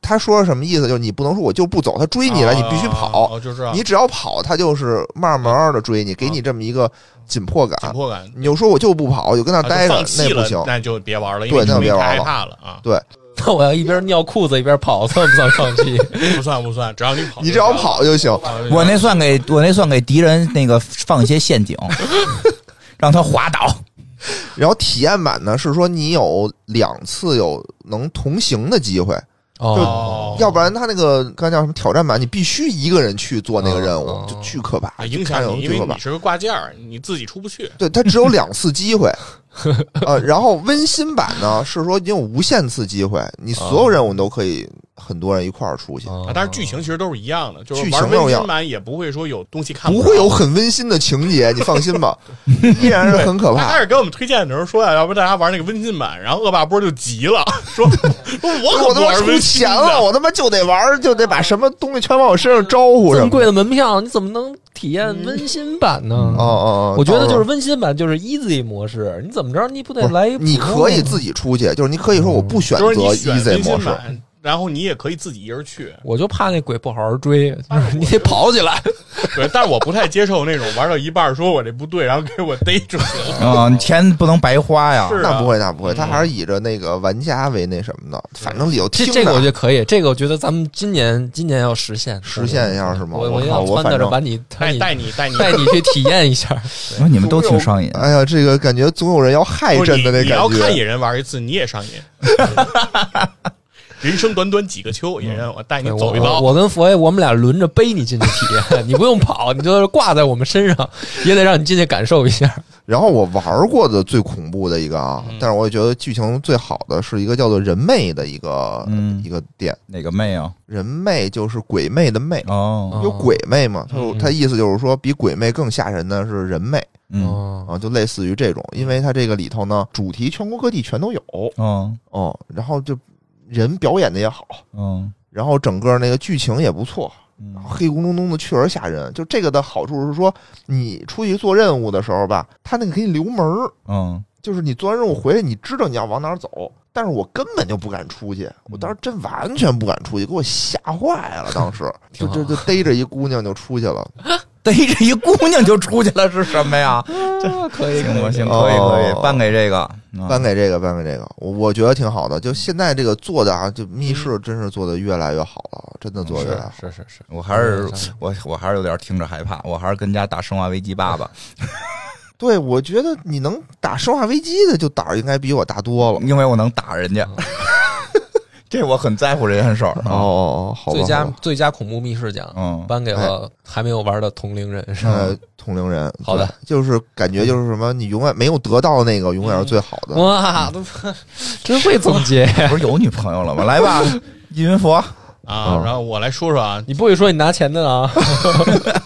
啊他说什么意思？就是你不能说我就不走，他追你了，你必须跑。你只要跑，他就是慢慢的追你，给你这么一个紧迫感。紧迫感，你就说我就不跑，就跟那待着，那不行，。那就别玩了，因对为太那就别玩了害怕了啊，对那我要一边尿裤子一边跑，算不算放弃？不算不算，只要你跑，你只要跑就行。啊，我那算给我那算给敌人那个放一些陷阱，让他滑倒。然后体验版呢是说你有两次有能同行的机会，哦，要不然他那个刚才叫什么挑战版，你必须一个人去做那个任务哦，就巨可怕啊，影响你，因为你。是个挂件儿，你自己出不去。对，它只有两次机会，呃，然后温馨版呢是说你有无限次机会，你所有任务你都可以很多人一块儿出去，但是剧情其实都是一样的，就是剧玩情都一样温馨版也不会说有东西看着不会有很温馨的情节，你放心吧，依然是很可他开怕。始给我们推荐的时候说呀，要不大家玩那个温馨版，然后恶霸波就急了，说 说我可不我他妈出温馨钱了，的。我他妈就得玩儿，就得把什么东西全往我身上招呼什么的。这么贵的门票，你怎么能体验温馨版呢？哦哦哦，我觉得就是温馨版就是 easy 模式，你怎么着你不得不是来一你普通的可以自己出去，就是你可以说我不选择就是你选 easy 温模式，然后你也可以自己一人去。我就怕那鬼不好好追，就是你得跑起来。对，但是我不太接受那种玩到一半说我这不对，然后给我逮住了。啊，你钱不能白花呀。是啊那不会，那不会，嗯他还是以着那个玩家为那什么的，反正有听这这个我觉得可以，这个我觉得咱们今年今年要实现实现一下是吗我我靠要撺我反正掇着把你把带你带你带你带你去体验一下。我 说你们都挺上瘾，哎呀，这个感觉总有人要害朕的那你你要感觉。看野人玩一次，你也上瘾。人生短短几个秋，也让，我带你走一遭。我我跟佛爷，我们俩轮着背你进去体验，你不用跑，你就是挂在我们身上，也得让你进去感受一下。然后我玩过的最恐怖的一个啊，嗯但是我也觉得剧情最好的是一个叫做人魅的一个嗯一个店。哪个魅啊？人魅就是鬼魅的魅，哦，有鬼魅嘛？它嗯它意思就是说比鬼魅更吓人的是人魅嗯哦，啊，就类似于这种，因为它这个里头呢，主题全国各地全都有哦哦，然后就人表演的也好，嗯然后整个那个剧情也不错，嗯黑咕隆咚的确实吓人。就这个的好处是说，你出去做任务的时候吧，他那个给你留门儿，嗯就是你做完任务回来，你知道你要往哪儿走，但是我根本就不敢出去，我当时真完全不敢出去，给我吓坏了。当时 就就就逮着一姑娘就出去了，逮着一姑娘就出去了，是什么呀？这可以行可以可以，颁给这个，嗯颁给这个，颁给这个，我我觉得挺好的。就现在这个做的啊，就密室真是做的越来越好了，真的做的越来越好。是是是，我还是我我还是有点听着害怕，我还是跟家打《生化危机八》吧，对，我觉得你能打《生化危机》的，就胆儿应该比我大多了。因为我能打人家，这我很在乎这件事儿。哦哦哦，好吧，最佳好吧最佳恐怖密室奖嗯，颁给了还没有玩的同龄人，是吧？呃，同龄人，好的对，就是感觉就是什么，你永远没有得到那个，永远是最好的。哇，都 真会总结。不是有女朋友了吗？来吧，易云佛，啊嗯，然后我来说说啊，你不会说你拿钱的啊？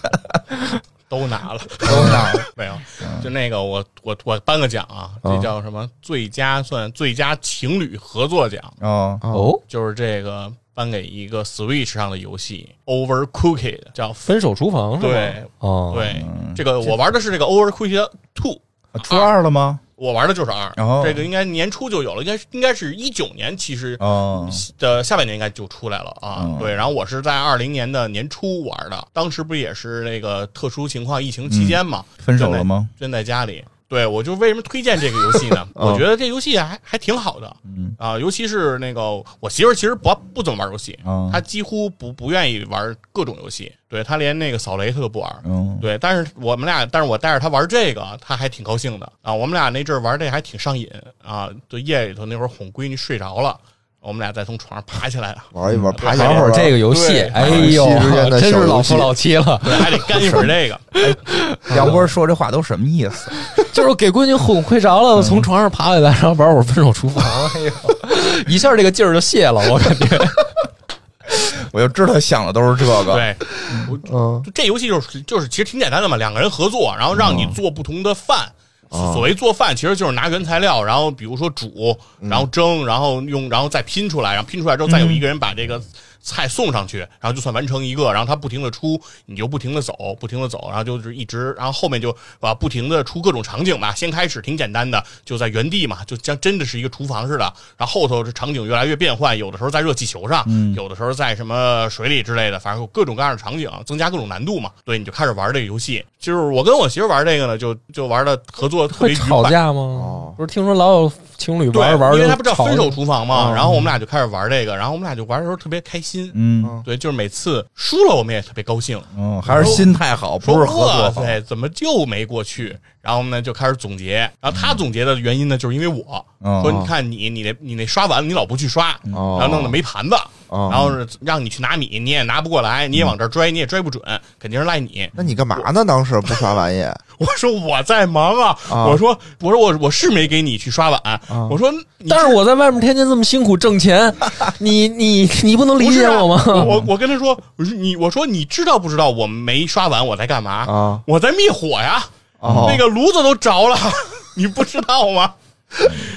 都拿了 都拿了没有？就那个我我我颁个奖啊，嗯这叫什么？最佳算最佳情侣合作奖，哦哦，就是这个颁给一个 Switch 上的游戏 Overcooked，叫分手厨房是吧？对哦，对嗯，这个我玩的是这个 Overcooked Two。出二了吗？我玩的就是二、哦这个应该年初就有了，应该应该是一九年，其实哦，的下半年应该就出来了啊。嗯对，然后我是在二零年的年初玩的，当时不也是那个特殊情况，疫情期间嘛，分手了吗？真在家里。对，我就为什么推荐这个游戏呢？嗯我觉得这游戏还还挺好的嗯啊，尤其是那个我媳妇儿其实不不怎么玩游戏，嗯她几乎不不愿意玩各种游戏，对她连那个扫雷她都不玩。嗯对，但是我们俩，但是我带着她玩这个，她还挺高兴的啊。我们俩那阵儿玩这还挺上瘾啊，就夜里头那会儿哄闺女睡着了，我们俩再从床上爬起来，玩一玩，爬起玩会儿这个游戏，哎呦真是老夫老妻了。对，还得干一会儿这个。杨波说这话都什么意思？就是给闺女哄睡着了，从床上爬起来，然后玩会儿分手厨房，哎呦，一下这个劲儿就泄了，我感觉。我就知道想的都是这个。对，嗯，这游戏就是就是其实挺简单的嘛，两个人合作，然后让你做不同的饭。哦所谓做饭，其实就是拿原材料，然后比如说煮，然后蒸，然后用，然后再拼出来，然后拼出来之后，再有一个人把这个菜送上去，然后就算完成一个，然后他不停的出，你就不停的走，不停的走，然后就是一直，然后后面就啊不停的出各种场景吧。先开始挺简单的，就在原地嘛，就像真的是一个厨房似的。然后后头这场景越来越变换，有的时候在热气球上，有的时候在什么水里之类的，反正有各种各样的场景，增加各种难度嘛。对，你就开始玩这个游戏。就是我跟我媳妇玩这个呢，就就玩的合作特别愉快吵快。架吗哦？不是听说老有情侣对因为他不知道分手厨房嘛，嗯然后我们俩就开始玩这个，然后我们俩就玩的时候特别开心。嗯。对，就是每次输了我们也特别高兴，嗯，还是心态好，说不是合作怎么就没过去？然后呢就开始总结，然后他总结的原因呢，就是因为我嗯说，你看你你那你那刷碗你老不去刷，哦。然后弄得没盘子，哦然后让你去拿米你也拿不过来，你也往这儿拽你也拽不准，肯定是赖你。那你干嘛呢？当时不刷碗也 我说我在忙啊，啊我说我说我我是没给你去刷碗，我说但是我在外面天天这么辛苦挣钱，你你你不能理解我吗？啊我我跟他说，我说你我说你知道不知道我没刷碗我在干嘛？啊我在灭火呀，哦那个炉子都着了，你不知道吗？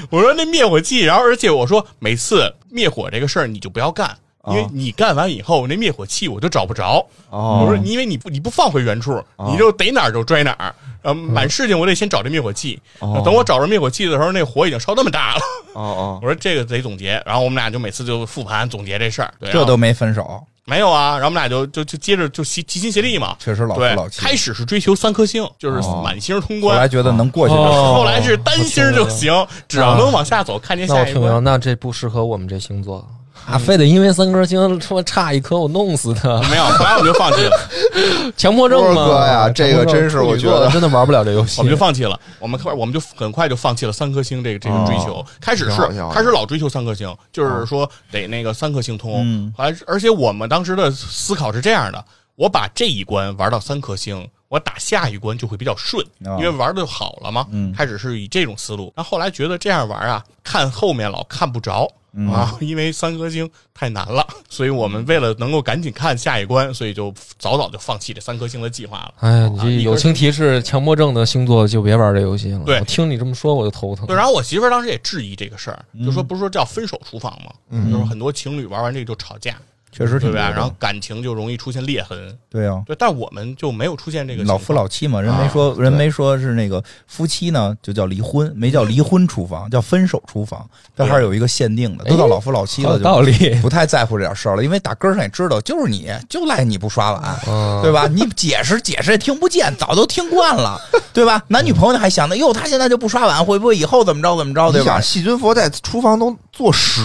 我说那灭火器，然后而且我说每次灭火这个事儿你就不要干，因为哦你干完以后那灭火器我就找不着。哦我说你因为你不你不放回原处，你就逮哪儿就拽哪儿。呃，满事情我得先找这灭火器，哦等我找着灭火器的时候，那火已经烧那么大了。哦哦我说这个得总结，然后我们俩就每次就复盘总结这事儿。对这都没分手，没有啊，然后我们俩就就就接着就齐齐心协力嘛。确实老老，妻。开始是追求三颗星，就是哦满星通关后来。觉得能过去就哦行。后来是单星就行，只要能往下走，看见下一关听明白，。那这不适合我们这星座啊，非得因为三颗星说差一颗我弄死他，没有，后来我们就放弃了，强迫症吗？哥呀这个真是我觉得真的玩不了这游戏，我们就放弃了。我们快，我们就很快就放弃了三颗星这个这个追求哦。开始是开始老追求三颗星，就是说得那个三颗星通嗯。后来而且我们当时的思考是这样的：我把这一关玩到三颗星。我打下一关就会比较顺，哦因为玩的好了嘛。嗯开始是以这种思路，那后来觉得这样玩啊，看后面老看不着。嗯啊，因为三颗星太难了，所以我们为了能够赶紧看下一关，所以就早早就放弃这三颗星的计划了。哎，友情提示，强迫症的星座就别玩这游戏了。对我听你这么说我就头疼对，。然后我媳妇儿当时也质疑这个事儿，就说不是说叫分手厨房吗？嗯就是很多情侣玩完这个就吵架，确实挺对吧？多的然后感情就容易出现裂痕。对啊，对，但我们就没有出现这个老夫老妻嘛，人没说，人没说是那个夫妻呢，就叫离婚，没叫离婚厨房，叫分手厨房，这还是有一个限定的。都到老夫老妻了，就道理，不太在乎这点事儿了，因为打根儿上也知道，就是你就赖你不刷碗，嗯，对吧？你解释解释也听不见，早都听惯了，对吧？男女朋友还想着，哟，他现在就不刷碗，会不会以后怎么着怎么着，对吧你想，？细菌佛在厨房都做屎，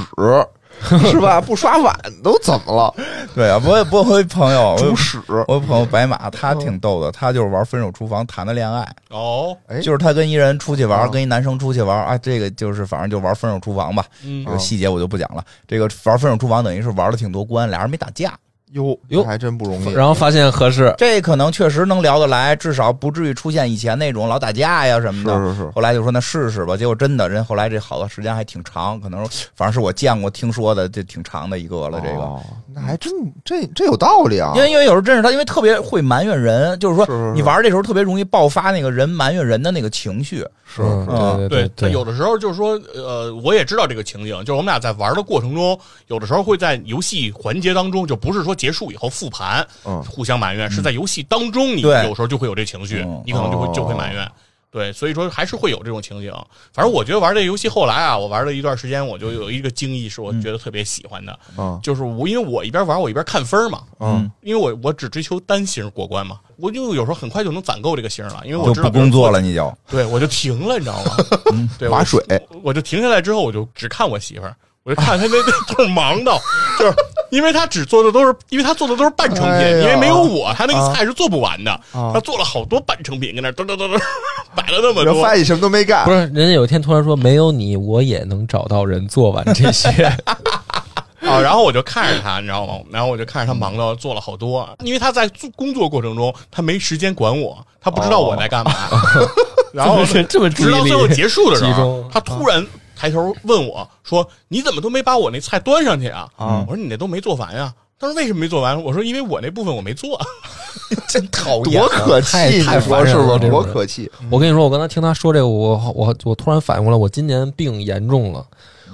是吧？不刷碗都怎么了？对啊，我也我有一朋友，我有屎！我有朋友白马，他挺逗的，他就是玩分手厨房谈的恋爱，哦，哎，就是他跟一人出去玩，哦跟一男生出去玩啊，这个就是反正就玩分手厨房吧，嗯这个细节我就不讲了。这个玩分手厨房等于是玩了挺多关，俩人没打架，哟哟还真不容易。然后发现合适，这可能确实能聊得来，至少不至于出现以前那种老打架呀什么的。是是是，后来就说那试试吧，结果真的人后来这好的时间还挺长，可能反正是我见过听说的这挺长的一个了。这个，哦那还真这这有道理啊。因。为因为有时候真是他，因为特别会埋怨人，就是说你玩这时候特别容易爆发那个人埋怨人的那个情绪。是对对，他有的时候就是说，呃，我也知道这个情景，就是我们俩在玩的过程中，有的时候会在游戏环节当中，就不是说结束以后复盘，嗯。互相埋怨，是在游戏当中，你有时候就会有这情绪嗯，你可能就会哦就会埋怨。对，所以说还是会有这种情景。反正我觉得玩这游戏后来啊，我玩了一段时间，我就有一个经历是我觉得特别喜欢的，嗯就是我因为我一边玩我一边看分嘛，嗯因为我我只追求单星过关嘛，我就有时候很快就能攒够这个星了，因为我就知道不工作了，你就，对我就停了，你知道吗？对，我划水我我就停下来之后，我就只看我媳妇儿，我就看他那 那都是忙的，就是因为他只做的都是，因为他做的都是半成品，哎呀因为没有我，他那个菜是做不完的，啊她做了好多半成品，跟那儿噔噔噔噔摆了那么多然后发。现什么都没干不，是，人家有一天突然说没有你，我也能找到人做完这些。啊，然后我就看着他，你知道吗？然后我就看着他忙到做了好多，因为他在做工作过程中，他没时间管我，他不知道我在干嘛。然后这么这么注意力直到最后结束的时候中，他突然抬头问我说：“你怎么都没把我那菜端上去啊？”啊我说：“你那都没做完呀。”他说为什么没做完？我说因为我那部分我没做。真讨厌多可气！太烦人是不是？了多可气！我跟你说，我刚才听他说这个，我我我突然反应过来，我今年病严重了。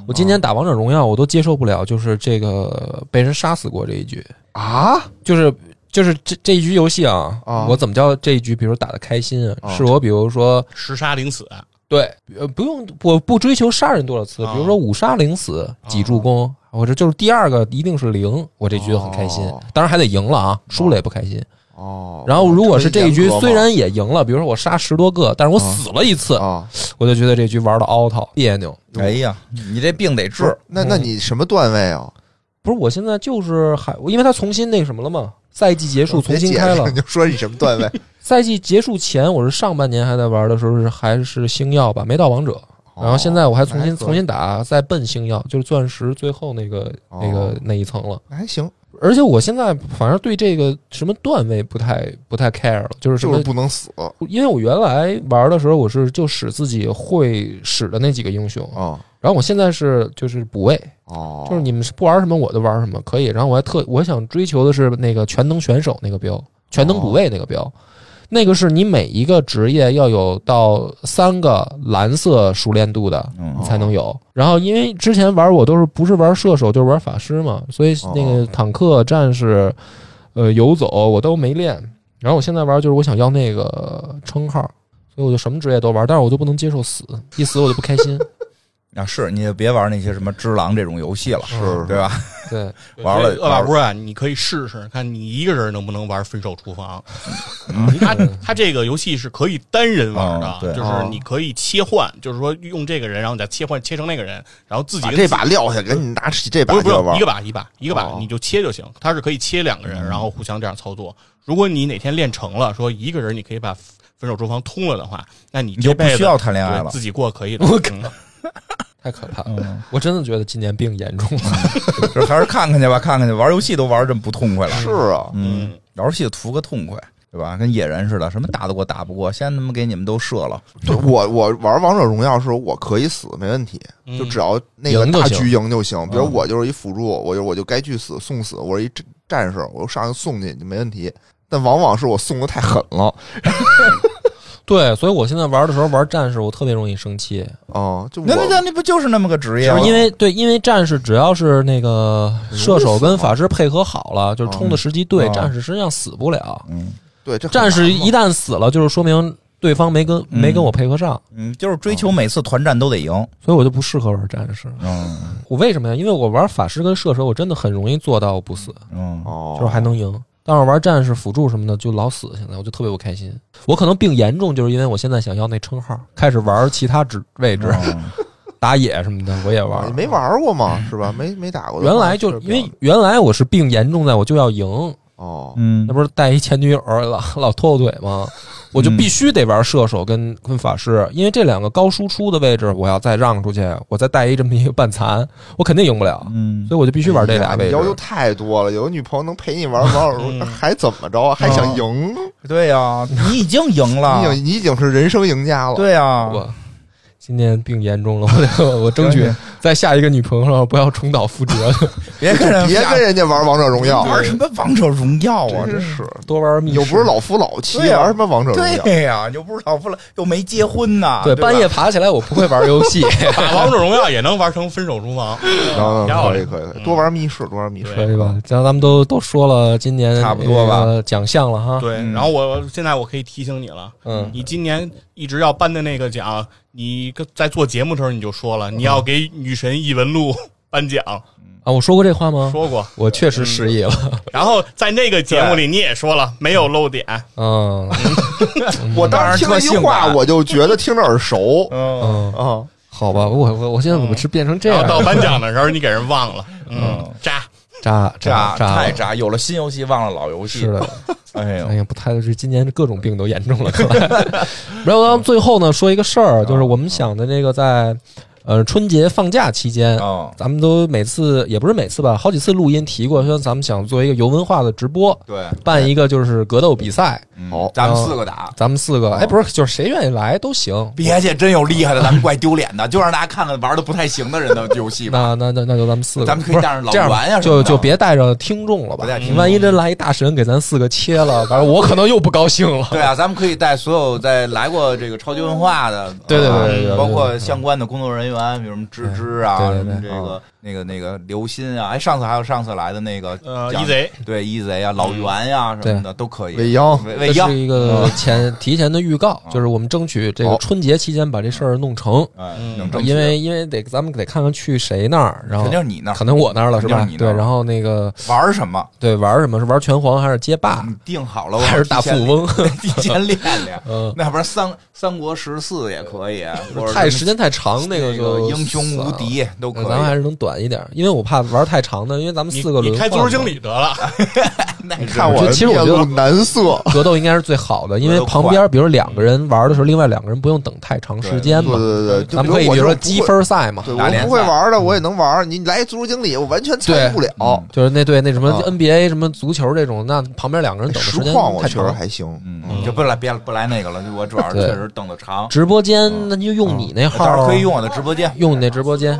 我今年打王者荣耀，我都接受不了，就是这个被人杀死过这一局，啊，就是就是这这一局游戏啊，啊我怎么叫这一局？比如打的开心啊，啊是我比如说十杀零死，对，呃，不用我不追求杀人多少次，啊比如说五杀零死几助攻，我这就是第二个一定是零，我这局就很开心哦。当然还得赢了啊，输了也不开心。哦，然后如果是这一局虽然也赢了，比如说我杀十多个，但是我啊死了一次，啊，我就觉得这局玩的凹套别扭。哎呀，你这病得治，那那你什么段位啊？不是，我现在就是还，因为他重新那个什么了嘛，赛季结束重新开了你。就说你什么段位 赛季结束前，我是上半年还在玩的时候是还是星耀吧，没到王者。然后现在我还重新重新打，再奔星耀，就是钻石最后那个那个哦那一层了。还行，而且我现在反正对这个什么段位不太不太 care 了，就是就是，不能死因为我原来玩的时候我是就使自己会使的那几个英雄，啊然后我现在是就是补位，哦，就是你们是不玩什么我就玩什么可以。然后我还特我想追求的是那个全能选手那个标，全能补位那个标，那个是你每一个职业要有到三个蓝色熟练度的嗯你才能有。然后因为之前玩我都是不是玩射手就是玩法师嘛，所以那个坦克、战士、呃游走我都没练。然后我现在玩就是我想要那个称号，所以我就什么职业都玩，但是我就不能接受死，一死我就不开心。啊，是你也别玩那些什么只狼这种游戏了，是对吧？对，玩了恶霸波啊，你可以试试看你一个人能不能玩分手厨房。嗯它它这个游戏是可以单人玩的就是你可以切换，就是说用这个人，然后你再切换切成那个人，然后自己这把撂下，赶紧拿起这把不玩是一个把一把一个把哦你就切就行，它是可以切两个人，然后互相这样操作。如果你哪天练成了，说一个人你可以把分手厨房通了的话，那你你就不需要谈恋爱了。对自己过可以的。我嗯太可怕了。嗯，我真的觉得今年病严重了。这 还是看看去吧，看看去。玩游戏都玩这么不痛快了，是啊，嗯，玩游戏图个痛快，对吧？跟野人似的，什么打得过打不过，现在他妈给你们都射了。对我我玩王者荣耀的时候，我可以死没问题，嗯就只要那个大局赢就行。比如嗯我就是一辅助，我就我就该去死送死，我是一战战士，我就上去送去就没问题。但往往是我送的太狠了，对，所以我现在玩的时候玩战士，我特别容易生气，哦，就那那那那不就是那么个职业吗？就是因为对，因为战士只要是那个射手跟法师配合好了，就是冲的时机对，嗯战士实际上死不了。嗯对这战士一旦死了，就是说明对方没跟没跟我配合上，嗯，就是追求每次团战都得赢。所以我就不适合玩战士。嗯我为什么呀？因为我玩法师跟射手，我真的很容易做到不死，嗯，哦，就是还能赢。但是我玩战士、辅助什么的就老死，现在我就特别不开心。我可能病严重，就是因为我现在想要那称号，开始玩其他职位置，嗯 打野什么的我也啊玩。你没玩过嘛，是吧？没没打过。原来就因为原来我是病严重在我就要赢，哦，嗯那不是带一前女友老老拖后腿吗？我就必须得玩射手跟跟法师，因为这两个高输出的位置，我要再让出去，我再带一这么一个半残，我肯定赢不了，嗯所以我就必须玩这俩位置要。求太多了，有个女朋友能陪你玩 王者荣耀，嗯还怎么着啊？还想赢？对呀，你已经赢了 你已，经你已经是人生赢家了。对呀，我今年病严重了，我 得我争取在下一个女朋友上 不要重蹈覆辙，别跟人别跟人家玩王者荣耀，玩什么王者荣耀啊，真是。多玩密室。又不是老夫老妻，玩什么王者荣耀？对呀，又不是老夫老，又没结婚呢，对，吧？半夜爬起来我不会玩游戏，打王者荣耀也能玩成分手厨房，可以可以可以，多玩密室，多玩密室。可以吧？像咱们都都说了，今年差不多吧。奖项了哈。对，嗯。然后我现在我可以提醒你了，嗯，你今年一直要颁的那个奖，你跟在做节目的时候你就说了，你要给女神异闻录 颁奖，啊，我说过这话吗？说过。我确实失忆了。然后在那个节目里你也说了，没有漏点，嗯 我当时听那句当然特性话，我就觉得听着耳熟嗯嗯，啊。好吧，我我我现在怎么是变成这样？到颁奖的时候你给人忘了，嗯，渣。渣渣渣了太渣，有了新游戏忘了老游戏，是的，哎呀哎，呀，不太是今年各种病都严重了。然后咱们最后呢说一个事儿，就是我们想的这个在呃，春节放假期间，哦，咱们都每次也不是每次吧，好几次录音提过，说咱们想做一个游文化的直播，对，办一个就是格斗比赛，嗯。咱们四个打。咱们四个，哎，不是，就是谁愿意来都行。别介，真有厉害的，咱们怪丢脸的，就让大家看看玩的不太行的人的游戏吧。那那那那就咱们四个，咱们可以带上老这样吧？袁呀就就别带着听众了吧。不带听。万一真来一大神给咱四个切了，反正我 可能又不高兴了。对啊，咱们可以带所有在来过这个超级文化的，对对对啊对对对。包括相关的工作人员，比如什么芝芝啊，什么这个那个那个刘鑫啊，哎，上次还有上次来的那个呃，讲一贼，对一贼啊、老袁呀什么的都可以。未央未未央是，一个前提前的预告，就是我们争取这个春节期间把这事儿弄成，哎，嗯因为因为得咱们得看看去谁那儿，然后肯定是你那儿可能我那儿了是吧肯定你？那对，然后那个玩什么，对玩什么是玩拳皇还是街霸你定好了，我还是大富翁？提前练练。嗯，那要不然三三国十四也可以，太时间太长，那个就英雄无敌都可以。咱们还是能短一点，因为我怕玩太长的，因为咱们四个轮你开足球经理得了，那是看我其实我觉得露难色。格斗应该是最好的，因为旁边比如两个人玩的时候，另外两个人不用等太长时间对嘛。对对，就咱们可以比如说积分赛嘛，对我不会玩的，我也能玩。你来足球经理，我完全参与不了。嗯就是那对那什么啊。NBA 什么足球这种，那旁边两个人等的时间况我确实太长。还行，嗯，就不来别不来那个了，我主要是确实等的长，直播间那就用你那号可以用我的直播间。用你那直播间，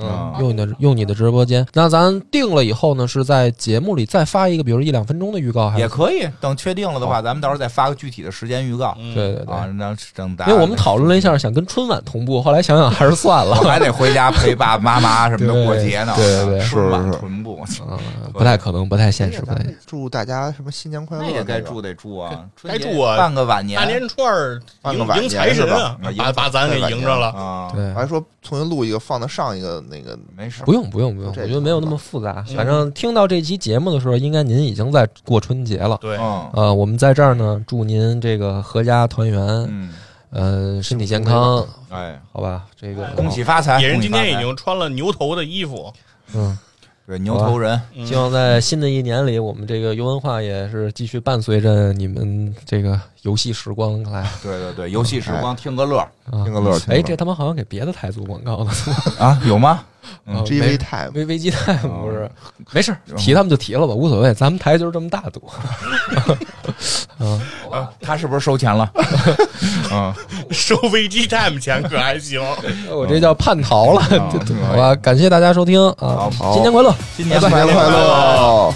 嗯啊，用你的用你的直播间。那咱定了以后呢，是在节目里再发一个，比如一两分钟的预告，还是也可以，等确定了的话，咱们到时候再发个具体的时间预告嗯对对对。啊。那等大家，因为我们讨论了一下，想跟春晚同步，后来想想还是算了，还得回家陪爸爸妈妈什么的过节呢。对对对春晚是是臀部，嗯，不太可能，不太现实，不太祝大家什么新年快乐那那个？也该祝得祝啊，该祝啊办个晚年大年串儿迎办个晚迎财神啊年是，把把咱给迎着了。啊，对。还说重新录一个，放到上一个那个没事不。用不用不用，我觉得没有那么复杂。反正听到这期节目的时候，应该您已经在过春节了。对，嗯呃，我们在这儿呢，祝您这个阖家团圆，嗯，呃，身体健康，哎，好吧？这个恭喜发财！野人今天已经穿了牛头的衣服，嗯，对牛头人，嗯希望在新的一年里，我们这个游文化也是继续伴随着你们这个游戏时光来对对对，游戏时光听个乐听。个乐。听哎，这他妈好像给别的台做广告呢。啊，有吗？嗯啊 GV Time 危危机 time 哦不是，没事，提他们就提了吧，无所谓，咱们台就是这么大度。啊，啊，他是不是收钱了？啊，收危机 time 钱可还行。我这叫叛逃了，啊好吧？感谢大家收听啊好，新年快乐！新年新年快乐！